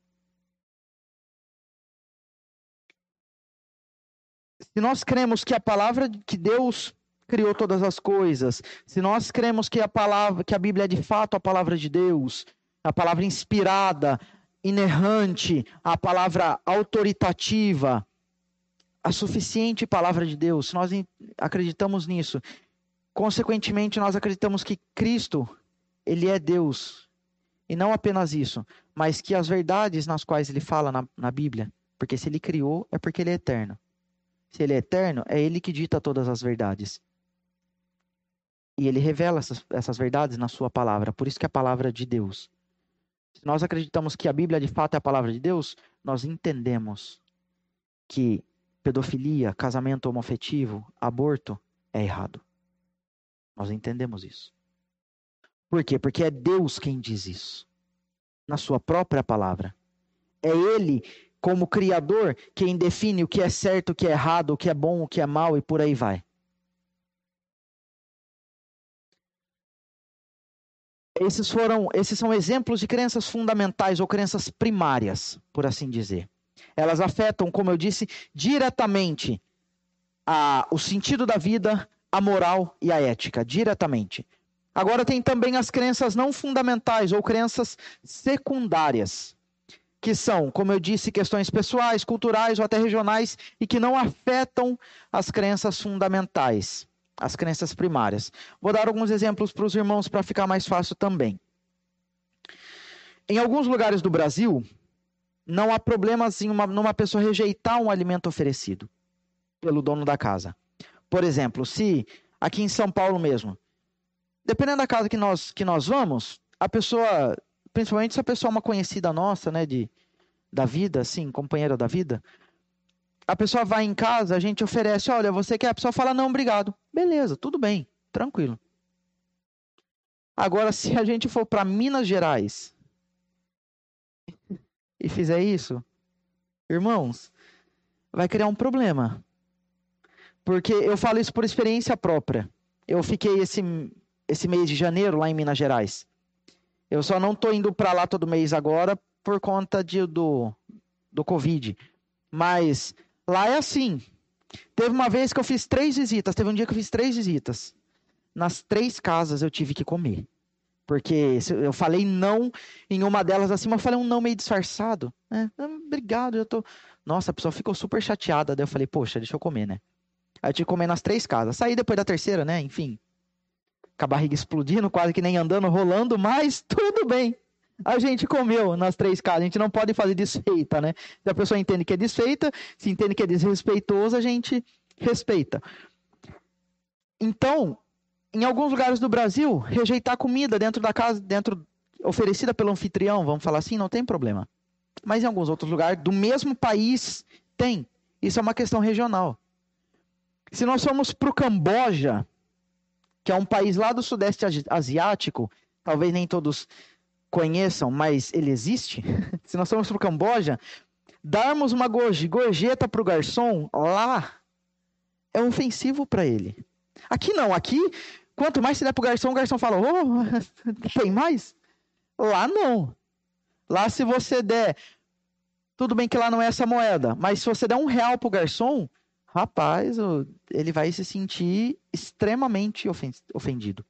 Se nós cremos que a palavra que Deus criou todas as coisas, se nós cremos que a palavra, que a Bíblia é de fato a palavra de Deus, a palavra inspirada, inerrante, a palavra autoritativa, a suficiente palavra de Deus, se nós acreditamos nisso, consequentemente nós acreditamos que Cristo, ele é Deus. E não apenas isso, mas que as verdades nas quais ele fala na, na Bíblia, porque se ele criou, é porque ele é eterno. Se ele é eterno, é ele que dita todas as verdades. E ele revela essas, essas verdades na sua palavra. Por isso que é a palavra de Deus. Se nós acreditamos que a Bíblia de fato é a palavra de Deus, nós entendemos que pedofilia, casamento homoafetivo, aborto é errado. Nós entendemos isso. Por quê? Porque é Deus quem diz isso. Na sua própria palavra. É Ele, como Criador, quem define o que é certo, o que é errado, o que é bom, o que é mal e por aí vai. Esses foram, esses são exemplos de crenças fundamentais ou crenças primárias, por assim dizer. Elas afetam, como eu disse, diretamente a, o sentido da vida, a moral e a ética, diretamente. Agora tem também as crenças não fundamentais ou crenças secundárias, que são, como eu disse, questões pessoais, culturais ou até regionais e que não afetam as crenças fundamentais as crenças primárias. Vou dar alguns exemplos para os irmãos para ficar mais fácil também. Em alguns lugares do Brasil, não há problemas em uma, numa pessoa rejeitar um alimento oferecido pelo dono da casa. Por exemplo, se aqui em São Paulo mesmo, dependendo da casa que nós, que nós vamos, a pessoa, principalmente se a pessoa é uma conhecida nossa, né, de, da vida, assim, companheira da vida, a pessoa vai em casa, a gente oferece, olha, você quer? A pessoa fala, não, obrigado. Beleza, tudo bem, tranquilo. Agora, se a gente for para Minas Gerais e fizer isso, irmãos, vai criar um problema. Porque eu falo isso por experiência própria. Eu fiquei esse, esse mês de janeiro lá em Minas Gerais. Eu só não estou indo para lá todo mês agora por conta de, do, do Covid. Mas Lá é assim. Teve uma vez que eu fiz três visitas. Teve um dia que eu fiz três visitas. Nas três casas eu tive que comer. Porque eu falei não em uma delas assim, mas eu falei um não meio disfarçado. É, obrigado, eu tô. Nossa, a pessoa ficou super chateada. Daí eu falei, poxa, deixa eu comer, né? Aí eu tive que comer nas três casas. Saí depois da terceira, né? Enfim. Com a barriga explodindo, quase que nem andando, rolando, mas tudo bem a gente comeu nas três casas. A gente não pode fazer desfeita, né? Se a pessoa entende que é desfeita, se entende que é desrespeitoso, a gente respeita. Então, em alguns lugares do Brasil, rejeitar comida dentro da casa, dentro oferecida pelo anfitrião, vamos falar assim, não tem problema. Mas em alguns outros lugares do mesmo país tem. Isso é uma questão regional. Se nós formos para o Camboja, que é um país lá do Sudeste Asiático, talvez nem todos conheçam, mas ele existe. Se nós formos para o Camboja, darmos uma gorjeta para o garçom lá é ofensivo para ele. Aqui não, aqui, quanto mais se der para o garçom, o garçom fala: oh, tem mais? Lá não. Lá, se você der. Tudo bem que lá não é essa moeda, mas se você der um real para o garçom, rapaz, ele vai se sentir extremamente ofendido.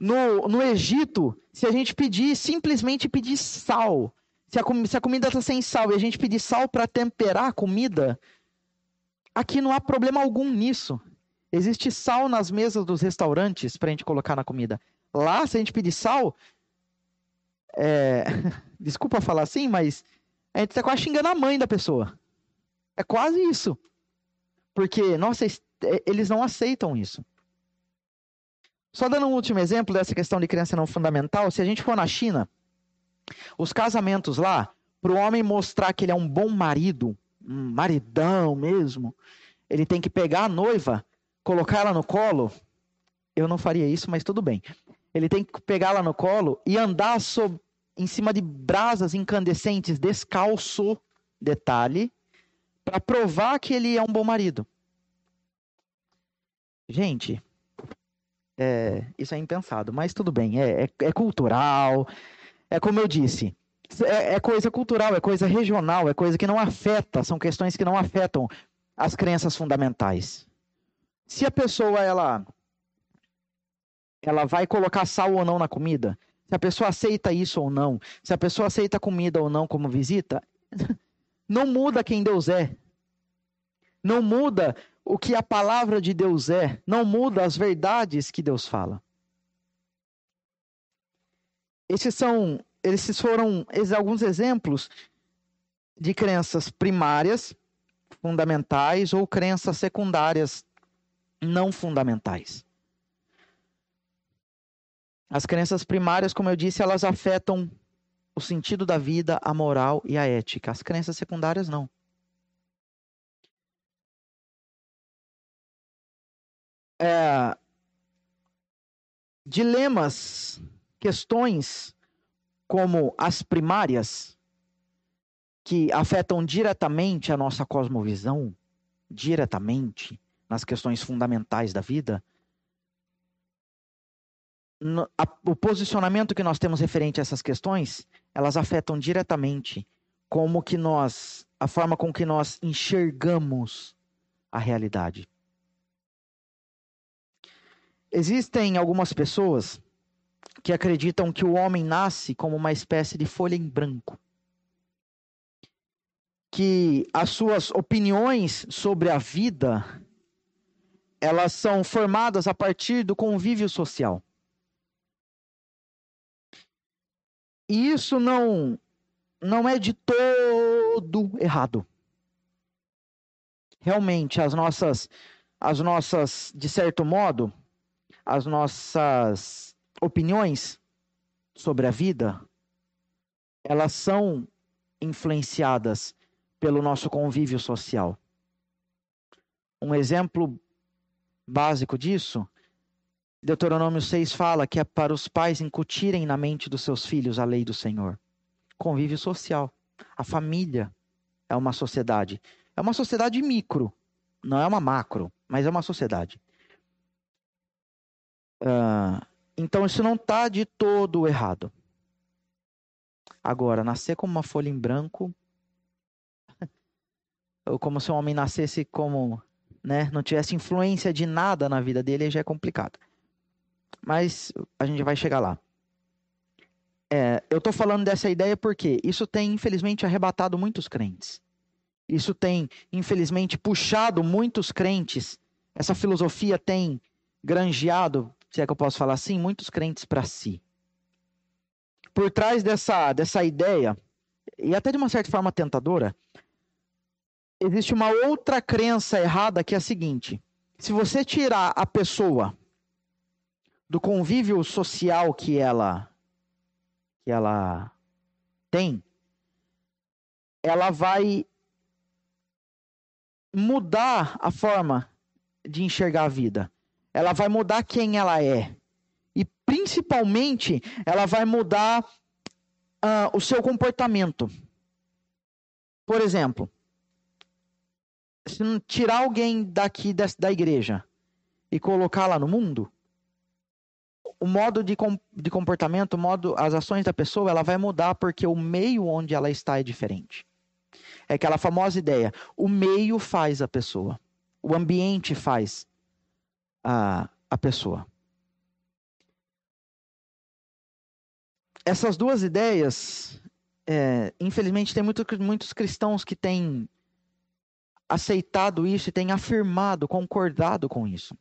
No, no Egito, se a gente pedir, simplesmente pedir sal, se a, se a comida está sem sal e a gente pedir sal para temperar a comida, aqui não há problema algum nisso. Existe sal nas mesas dos restaurantes para a gente colocar na comida. Lá, se a gente pedir sal, é... desculpa falar assim, mas a gente está quase xingando a mãe da pessoa. É quase isso. Porque, nossa, eles não aceitam isso. Só dando um último exemplo dessa questão de criança não fundamental, se a gente for na China, os casamentos lá, para o homem mostrar que ele é um bom marido, um maridão mesmo, ele tem que pegar a noiva, colocar ela no colo. Eu não faria isso, mas tudo bem. Ele tem que pegar ela no colo e andar sob, em cima de brasas incandescentes, descalço, detalhe, para provar que ele é um bom marido. Gente, é, isso é impensado, mas tudo bem, é, é, é cultural, é como eu disse, é, é, coisa cultural, é coisa regional, é coisa que não afeta, são questões que não afetam as crenças fundamentais. Se a pessoa ela ela vai colocar sal ou não na comida, se a pessoa aceita isso ou não, se a pessoa aceita comida ou não como visita, não muda quem Deus é. Não muda o que a palavra de Deus é, não muda as verdades que Deus fala. Esses são, esses foram alguns exemplos de crenças primárias, fundamentais ou crenças secundárias não fundamentais. As crenças primárias, como eu disse, elas afetam o sentido da vida, a moral e a ética. As crenças secundárias não. é, dilemas, questões como as primárias, que afetam diretamente a nossa cosmovisão, diretamente nas questões fundamentais da vida, no, a, o posicionamento que nós temos referente a essas questões, elas afetam diretamente como que nós, a forma com que nós enxergamos a realidade. Existem algumas pessoas que acreditam que o homem nasce como uma espécie de folha em branco. Que as suas opiniões sobre a vida elas são formadas a partir do convívio social. E isso não não é de todo errado. Realmente as nossas as nossas de certo modo as nossas opiniões sobre a vida, elas são influenciadas pelo nosso convívio social. Um exemplo básico disso, Deuteronômio 6 fala que é para os pais incutirem na mente dos seus filhos a lei do Senhor. Convívio social. A família é uma sociedade. É uma sociedade micro, não é uma macro, mas é uma sociedade. Uh, então isso não está de todo errado. Agora, nascer como uma folha em branco, ou como se um homem nascesse como, né, não tivesse influência de nada na vida dele, já é complicado. Mas a gente vai chegar lá. É, eu estou falando dessa ideia porque isso tem, infelizmente, arrebatado muitos crentes. Isso tem, infelizmente, puxado muitos crentes. Essa filosofia tem granjeado se é que eu posso falar assim, muitos crentes para si. Por trás dessa, dessa ideia, e até de uma certa forma tentadora, existe uma outra crença errada que é a seguinte: se você tirar a pessoa do convívio social que ela que ela tem, ela vai mudar a forma de enxergar a vida ela vai mudar quem ela é. E principalmente, ela vai mudar uh, o seu comportamento. Por exemplo, se tirar alguém daqui da, da igreja e colocar lá no mundo, o modo de, com, de comportamento, o modo, as ações da pessoa, ela vai mudar porque o meio onde ela está é diferente. É aquela famosa ideia: o meio faz a pessoa, o ambiente faz a, a pessoa. Essas duas ideias, é, infelizmente, tem muito, muitos cristãos que têm aceitado isso e têm afirmado, concordado com isso.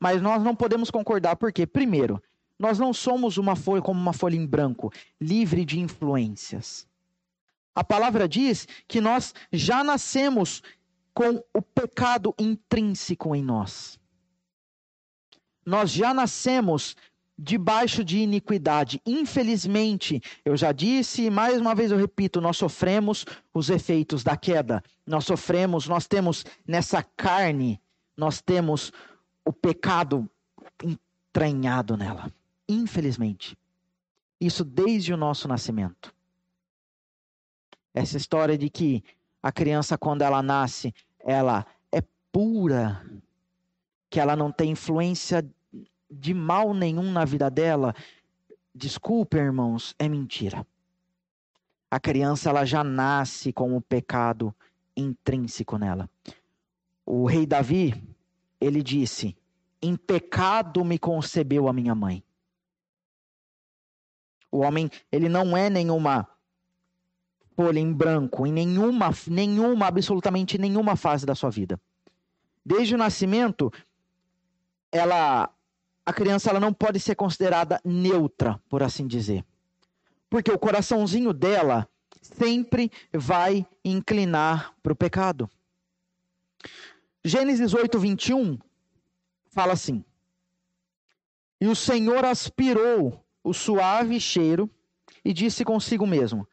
Mas nós não podemos concordar porque, primeiro, nós não somos uma folha como uma folha em branco, livre de influências. A palavra diz que nós já nascemos com o pecado intrínseco em nós. Nós já nascemos debaixo de iniquidade. Infelizmente, eu já disse e mais uma vez eu repito, nós sofremos os efeitos da queda. Nós sofremos, nós temos nessa carne, nós temos o pecado entranhado nela. Infelizmente. Isso desde o nosso nascimento. Essa história de que a criança, quando ela nasce, ela é pura, que ela não tem influência de mal nenhum na vida dela, desculpe, irmãos, é mentira. A criança ela já nasce com o pecado intrínseco nela. O rei Davi, ele disse: "Em pecado me concebeu a minha mãe". O homem, ele não é nenhuma folha em branco em nenhuma, nenhuma, absolutamente nenhuma fase da sua vida. Desde o nascimento, ela a criança ela não pode ser considerada neutra, por assim dizer. Porque o coraçãozinho dela sempre vai inclinar para o pecado. Gênesis 8, 21 fala assim: E o Senhor aspirou o suave cheiro e disse consigo mesmo: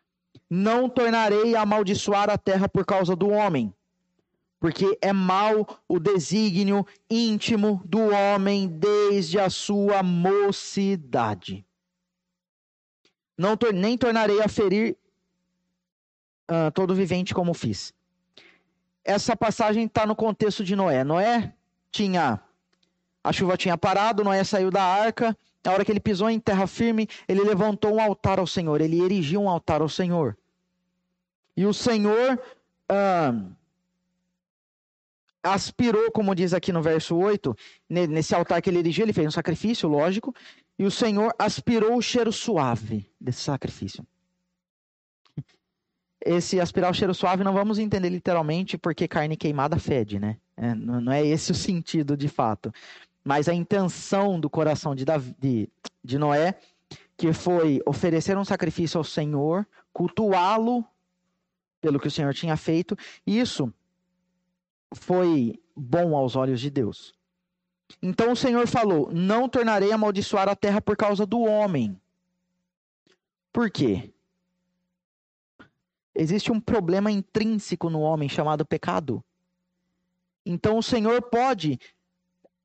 Não tornarei a amaldiçoar a terra por causa do homem, porque é mau o desígnio íntimo do homem desde a sua mocidade. Não nem tornarei a ferir uh, todo vivente como fiz. Essa passagem está no contexto de Noé. Noé tinha a chuva tinha parado, Noé saiu da arca. Na hora que ele pisou em terra firme, ele levantou um altar ao Senhor. Ele erigiu um altar ao Senhor. E o Senhor uh, aspirou, como diz aqui no verso 8, nesse altar que ele erigiu, ele fez um sacrifício, lógico, e o Senhor aspirou o cheiro suave desse sacrifício. Esse aspirar o cheiro suave não vamos entender literalmente porque carne queimada fede, né? É, não é esse o sentido de fato. Mas a intenção do coração de, Davi, de, de Noé, que foi oferecer um sacrifício ao Senhor, cultuá-lo pelo que o Senhor tinha feito, isso foi bom aos olhos de Deus. Então o Senhor falou: Não tornarei a amaldiçoar a terra por causa do homem. Por quê? Existe um problema intrínseco no homem chamado pecado. Então o Senhor pode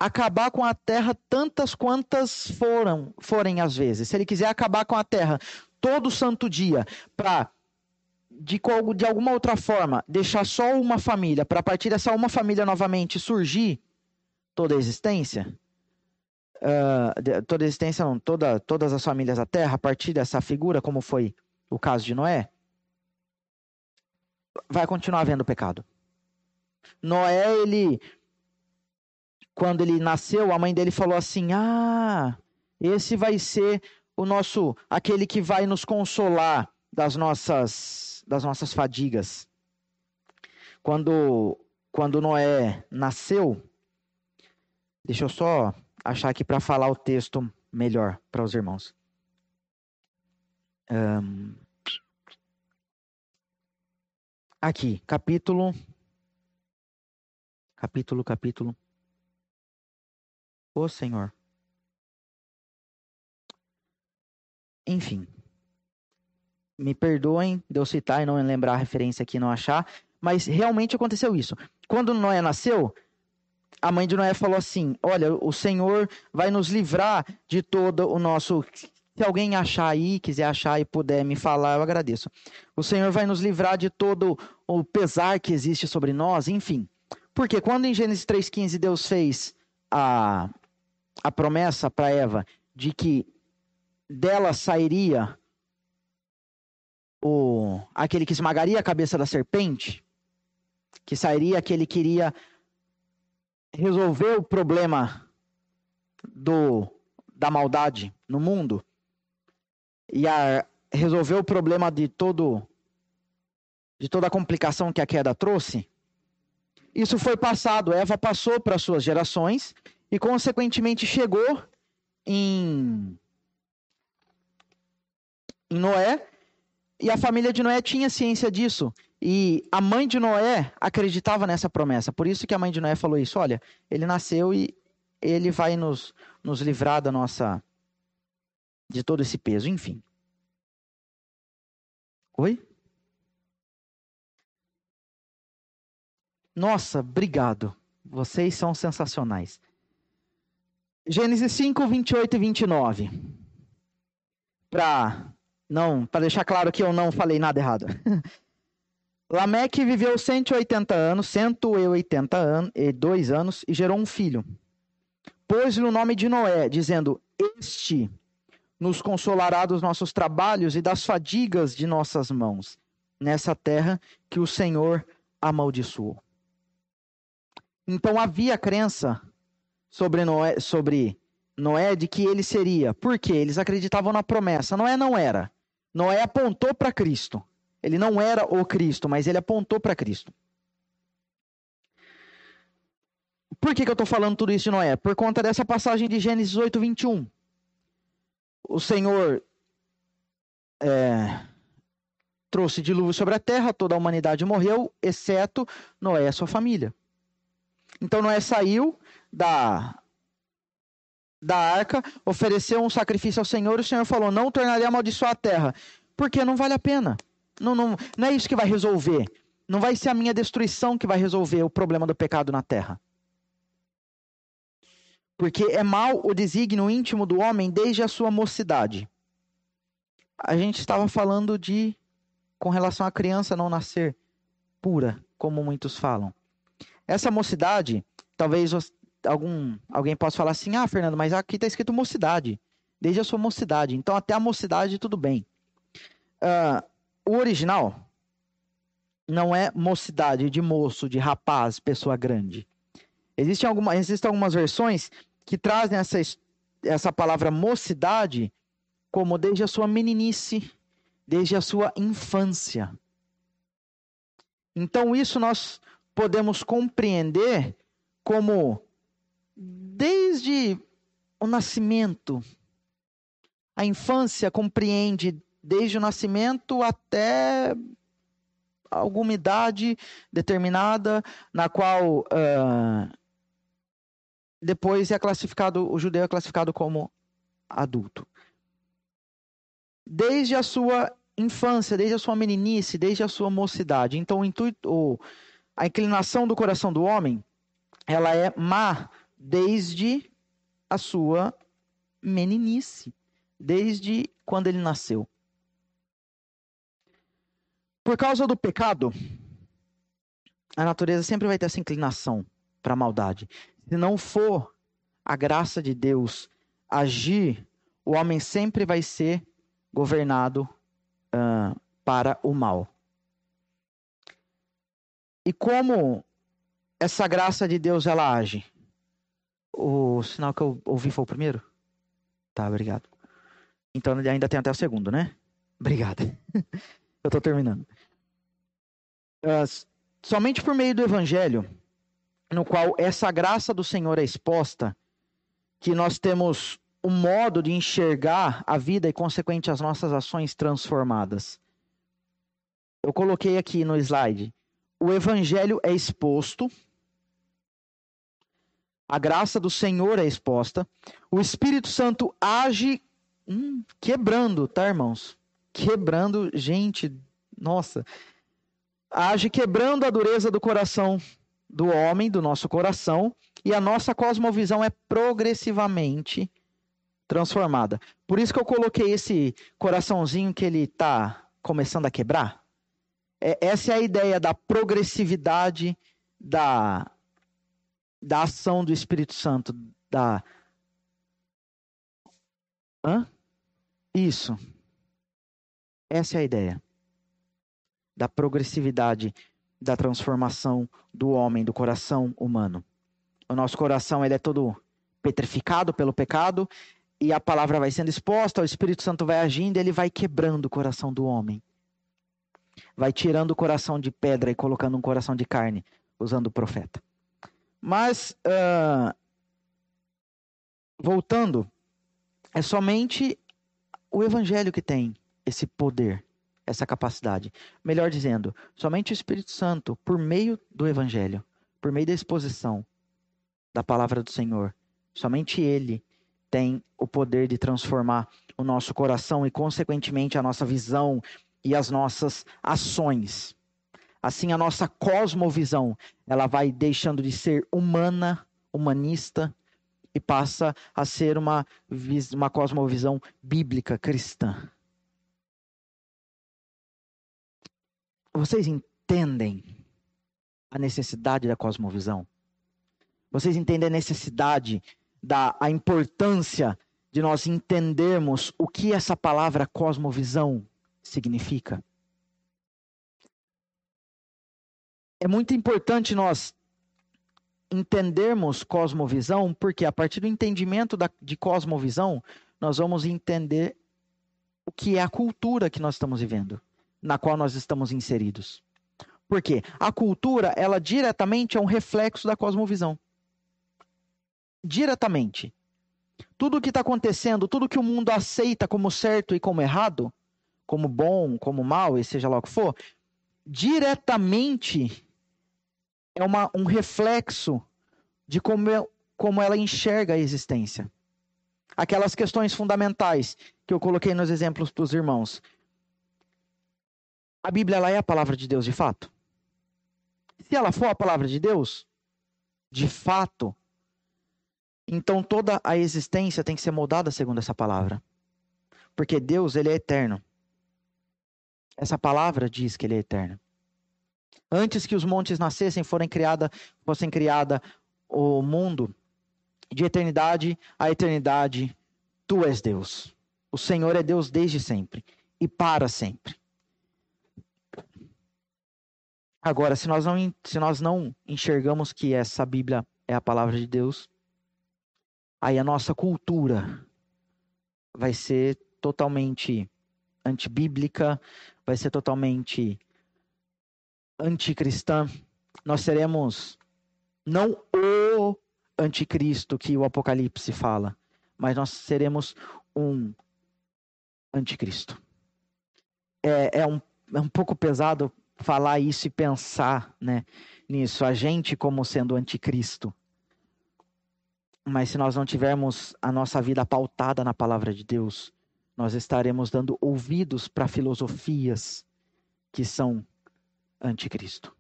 acabar com a terra tantas quantas foram, forem às vezes. Se ele quiser acabar com a terra todo santo dia para de, de alguma outra forma, deixar só uma família, para partir dessa uma família novamente surgir toda a existência, uh, toda a existência não, toda, todas as famílias da Terra, a partir dessa figura, como foi o caso de Noé, vai continuar havendo pecado. Noé, ele, quando ele nasceu, a mãe dele falou assim: Ah, esse vai ser o nosso, aquele que vai nos consolar das nossas das nossas fadigas. Quando, quando Noé nasceu, deixa eu só achar aqui para falar o texto melhor para os irmãos. Um, aqui, capítulo. Capítulo, capítulo. Ô Senhor. Enfim, me perdoem de eu citar e não lembrar a referência aqui não achar, mas realmente aconteceu isso. Quando Noé nasceu, a mãe de Noé falou assim: Olha, o Senhor vai nos livrar de todo o nosso. Se alguém achar aí, quiser achar e puder me falar, eu agradeço. O Senhor vai nos livrar de todo o pesar que existe sobre nós, enfim. Porque quando em Gênesis 3,15 Deus fez a, a promessa para Eva de que dela sairia o, aquele que esmagaria a cabeça da serpente, que sairia aquele que iria resolver o problema do, da maldade no mundo e a resolver o problema de todo de toda a complicação que a queda trouxe. Isso foi passado, Eva passou para suas gerações e consequentemente chegou em em Noé e a família de Noé tinha ciência disso. E a mãe de Noé acreditava nessa promessa. Por isso que a mãe de Noé falou isso: olha, ele nasceu e ele vai nos, nos livrar da nossa. de todo esse peso, enfim. Oi? Nossa, obrigado. Vocês são sensacionais. Gênesis 5, 28 e 29. Para não, para deixar claro que eu não falei nada errado. Lameque viveu 180 anos, 180 anos, e dois anos e gerou um filho. Pôs-lhe o nome de Noé, dizendo: Este nos consolará dos nossos trabalhos e das fadigas de nossas mãos, nessa terra que o Senhor amaldiçoou. Então havia crença sobre Noé, sobre Noé de que ele seria. Por quê? Eles acreditavam na promessa. Noé não era. Noé apontou para Cristo. Ele não era o Cristo, mas ele apontou para Cristo. Por que, que eu estou falando tudo isso de Noé? Por conta dessa passagem de Gênesis 8, 21. O Senhor é, trouxe dilúvio sobre a terra, toda a humanidade morreu, exceto Noé e sua família. Então Noé saiu da, da arca, ofereceu um sacrifício ao Senhor, e o Senhor falou: Não tornarei a amaldiçoar a terra, porque não vale a pena. Não, não, não é isso que vai resolver. Não vai ser a minha destruição que vai resolver o problema do pecado na terra. Porque é mal o desígnio íntimo do homem desde a sua mocidade. A gente estava falando de com relação à criança não nascer pura, como muitos falam. Essa mocidade, talvez algum, alguém possa falar assim: ah, Fernando, mas aqui está escrito mocidade, desde a sua mocidade. Então, até a mocidade, tudo bem. Uh, o original não é mocidade de moço, de rapaz, pessoa grande. Existem, alguma, existem algumas versões que trazem essa, essa palavra mocidade como desde a sua meninice, desde a sua infância. Então, isso nós podemos compreender como desde o nascimento. A infância compreende desde o nascimento até alguma idade determinada, na qual uh, depois é classificado, o judeu é classificado como adulto. Desde a sua infância, desde a sua meninice, desde a sua mocidade. Então, o intuito, a inclinação do coração do homem, ela é má desde a sua meninice, desde quando ele nasceu. Por causa do pecado, a natureza sempre vai ter essa inclinação para a maldade. Se não for a graça de Deus agir, o homem sempre vai ser governado uh, para o mal. E como essa graça de Deus ela age? O sinal que eu ouvi foi o primeiro? Tá, obrigado. Então ainda tem até o segundo, né? Obrigado. eu estou terminando. Uh, somente por meio do evangelho, no qual essa graça do Senhor é exposta, que nós temos um modo de enxergar a vida e consequente as nossas ações transformadas. Eu coloquei aqui no slide. O evangelho é exposto a graça do Senhor é exposta, o Espírito Santo age hum, quebrando, tá, irmãos? Quebrando, gente, nossa. Age quebrando a dureza do coração do homem, do nosso coração, e a nossa cosmovisão é progressivamente transformada. Por isso que eu coloquei esse coraçãozinho que ele está começando a quebrar. É, essa é a ideia da progressividade da, da ação do Espírito Santo, da Hã? Isso. Essa é a ideia da progressividade da transformação do homem, do coração humano. O nosso coração ele é todo petrificado pelo pecado e a palavra vai sendo exposta, o Espírito Santo vai agindo, ele vai quebrando o coração do homem. Vai tirando o coração de pedra e colocando um coração de carne, usando o profeta. Mas, uh, voltando, é somente o Evangelho que tem esse poder, essa capacidade. Melhor dizendo, somente o Espírito Santo, por meio do Evangelho, por meio da exposição da palavra do Senhor, somente Ele tem o poder de transformar o nosso coração e, consequentemente, a nossa visão e as nossas ações. Assim, a nossa cosmovisão, ela vai deixando de ser humana, humanista, e passa a ser uma, uma cosmovisão bíblica cristã. Vocês entendem a necessidade da cosmovisão? Vocês entendem a necessidade da a importância de nós entendermos o que essa palavra cosmovisão significa? É muito importante nós entendermos cosmovisão, porque a partir do entendimento da, de cosmovisão, nós vamos entender o que é a cultura que nós estamos vivendo, na qual nós estamos inseridos. Porque a cultura, ela diretamente é um reflexo da cosmovisão. Diretamente. Tudo o que está acontecendo, tudo que o mundo aceita como certo e como errado, como bom, como mal, e seja lá o que for, diretamente é uma, um reflexo de como, como ela enxerga a existência. Aquelas questões fundamentais que eu coloquei nos exemplos para os irmãos. A Bíblia ela é a palavra de Deus de fato? Se ela for a palavra de Deus, de fato, então toda a existência tem que ser moldada segundo essa palavra. Porque Deus, ele é eterno. Essa palavra diz que ele é eterno. Antes que os montes nascessem, fossem criada, fossem criada o mundo, de eternidade a eternidade, tu és Deus. O Senhor é Deus desde sempre e para sempre. Agora, se nós não, se nós não enxergamos que essa Bíblia é a palavra de Deus, aí a nossa cultura vai ser totalmente antibíblica, vai ser totalmente anticristã, nós seremos não o anticristo que o Apocalipse fala, mas nós seremos um anticristo. É, é, um, é um pouco pesado falar isso e pensar né, nisso, a gente como sendo anticristo. Mas se nós não tivermos a nossa vida pautada na palavra de Deus, nós estaremos dando ouvidos para filosofias que são anticristo.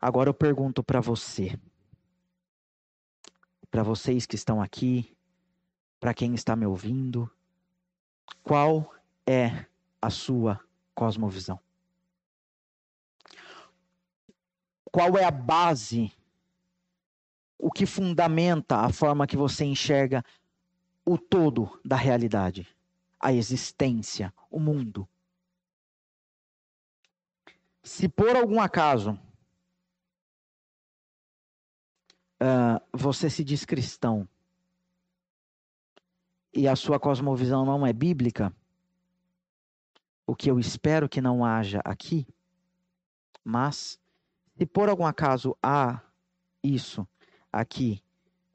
Agora eu pergunto para você, para vocês que estão aqui, para quem está me ouvindo, qual é a sua cosmovisão? Qual é a base, o que fundamenta a forma que você enxerga o todo da realidade, a existência, o mundo? Se por algum acaso uh, você se diz cristão e a sua cosmovisão não é bíblica, o que eu espero que não haja aqui, mas se por algum acaso há isso aqui,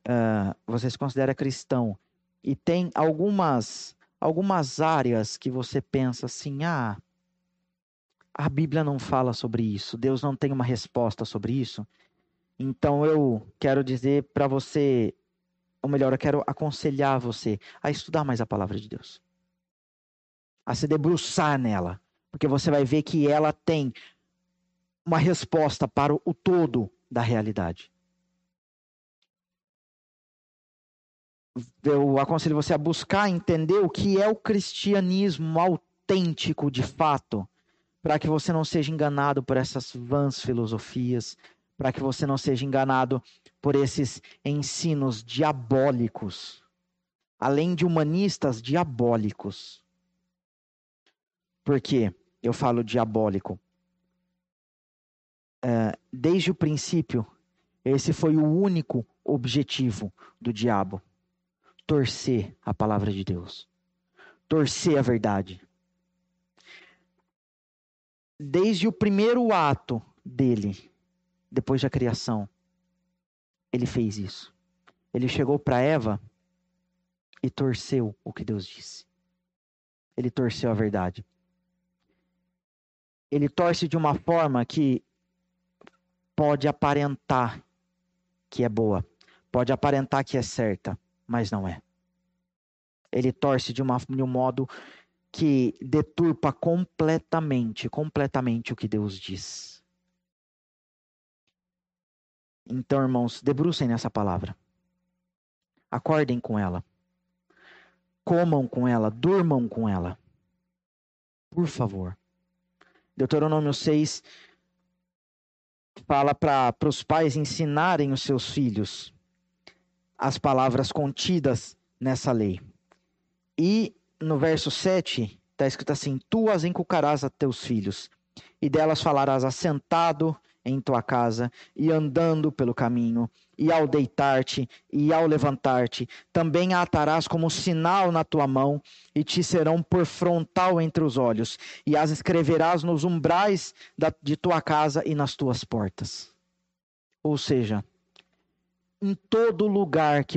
uh, você se considera cristão e tem algumas algumas áreas que você pensa assim, ah, a Bíblia não fala sobre isso, Deus não tem uma resposta sobre isso. Então eu quero dizer para você, ou melhor, eu quero aconselhar você a estudar mais a palavra de Deus. A se debruçar nela, porque você vai ver que ela tem uma resposta para o todo da realidade. Eu aconselho você a buscar entender o que é o cristianismo autêntico de fato, para que você não seja enganado por essas vãs filosofias, para que você não seja enganado por esses ensinos diabólicos, além de humanistas diabólicos. Por que eu falo diabólico? É, desde o princípio, esse foi o único objetivo do diabo: torcer a palavra de Deus, torcer a verdade. Desde o primeiro ato dele, depois da criação, ele fez isso. Ele chegou para Eva e torceu o que Deus disse. Ele torceu a verdade. Ele torce de uma forma que pode aparentar que é boa, pode aparentar que é certa, mas não é. Ele torce de, uma, de um modo que deturpa completamente, completamente o que Deus diz. Então, irmãos, debrucem nessa palavra. Acordem com ela. Comam com ela, durmam com ela. Por favor. Deuteronômio 6 fala para os pais ensinarem os seus filhos as palavras contidas nessa lei. E no verso 7 está escrito assim: Tu as inculcarás a teus filhos, e delas falarás assentado em tua casa e andando pelo caminho, e ao deitar-te e ao levantar-te, também a atarás como sinal na tua mão, e te serão por frontal entre os olhos, e as escreverás nos umbrais da, de tua casa e nas tuas portas. Ou seja, em todo lugar que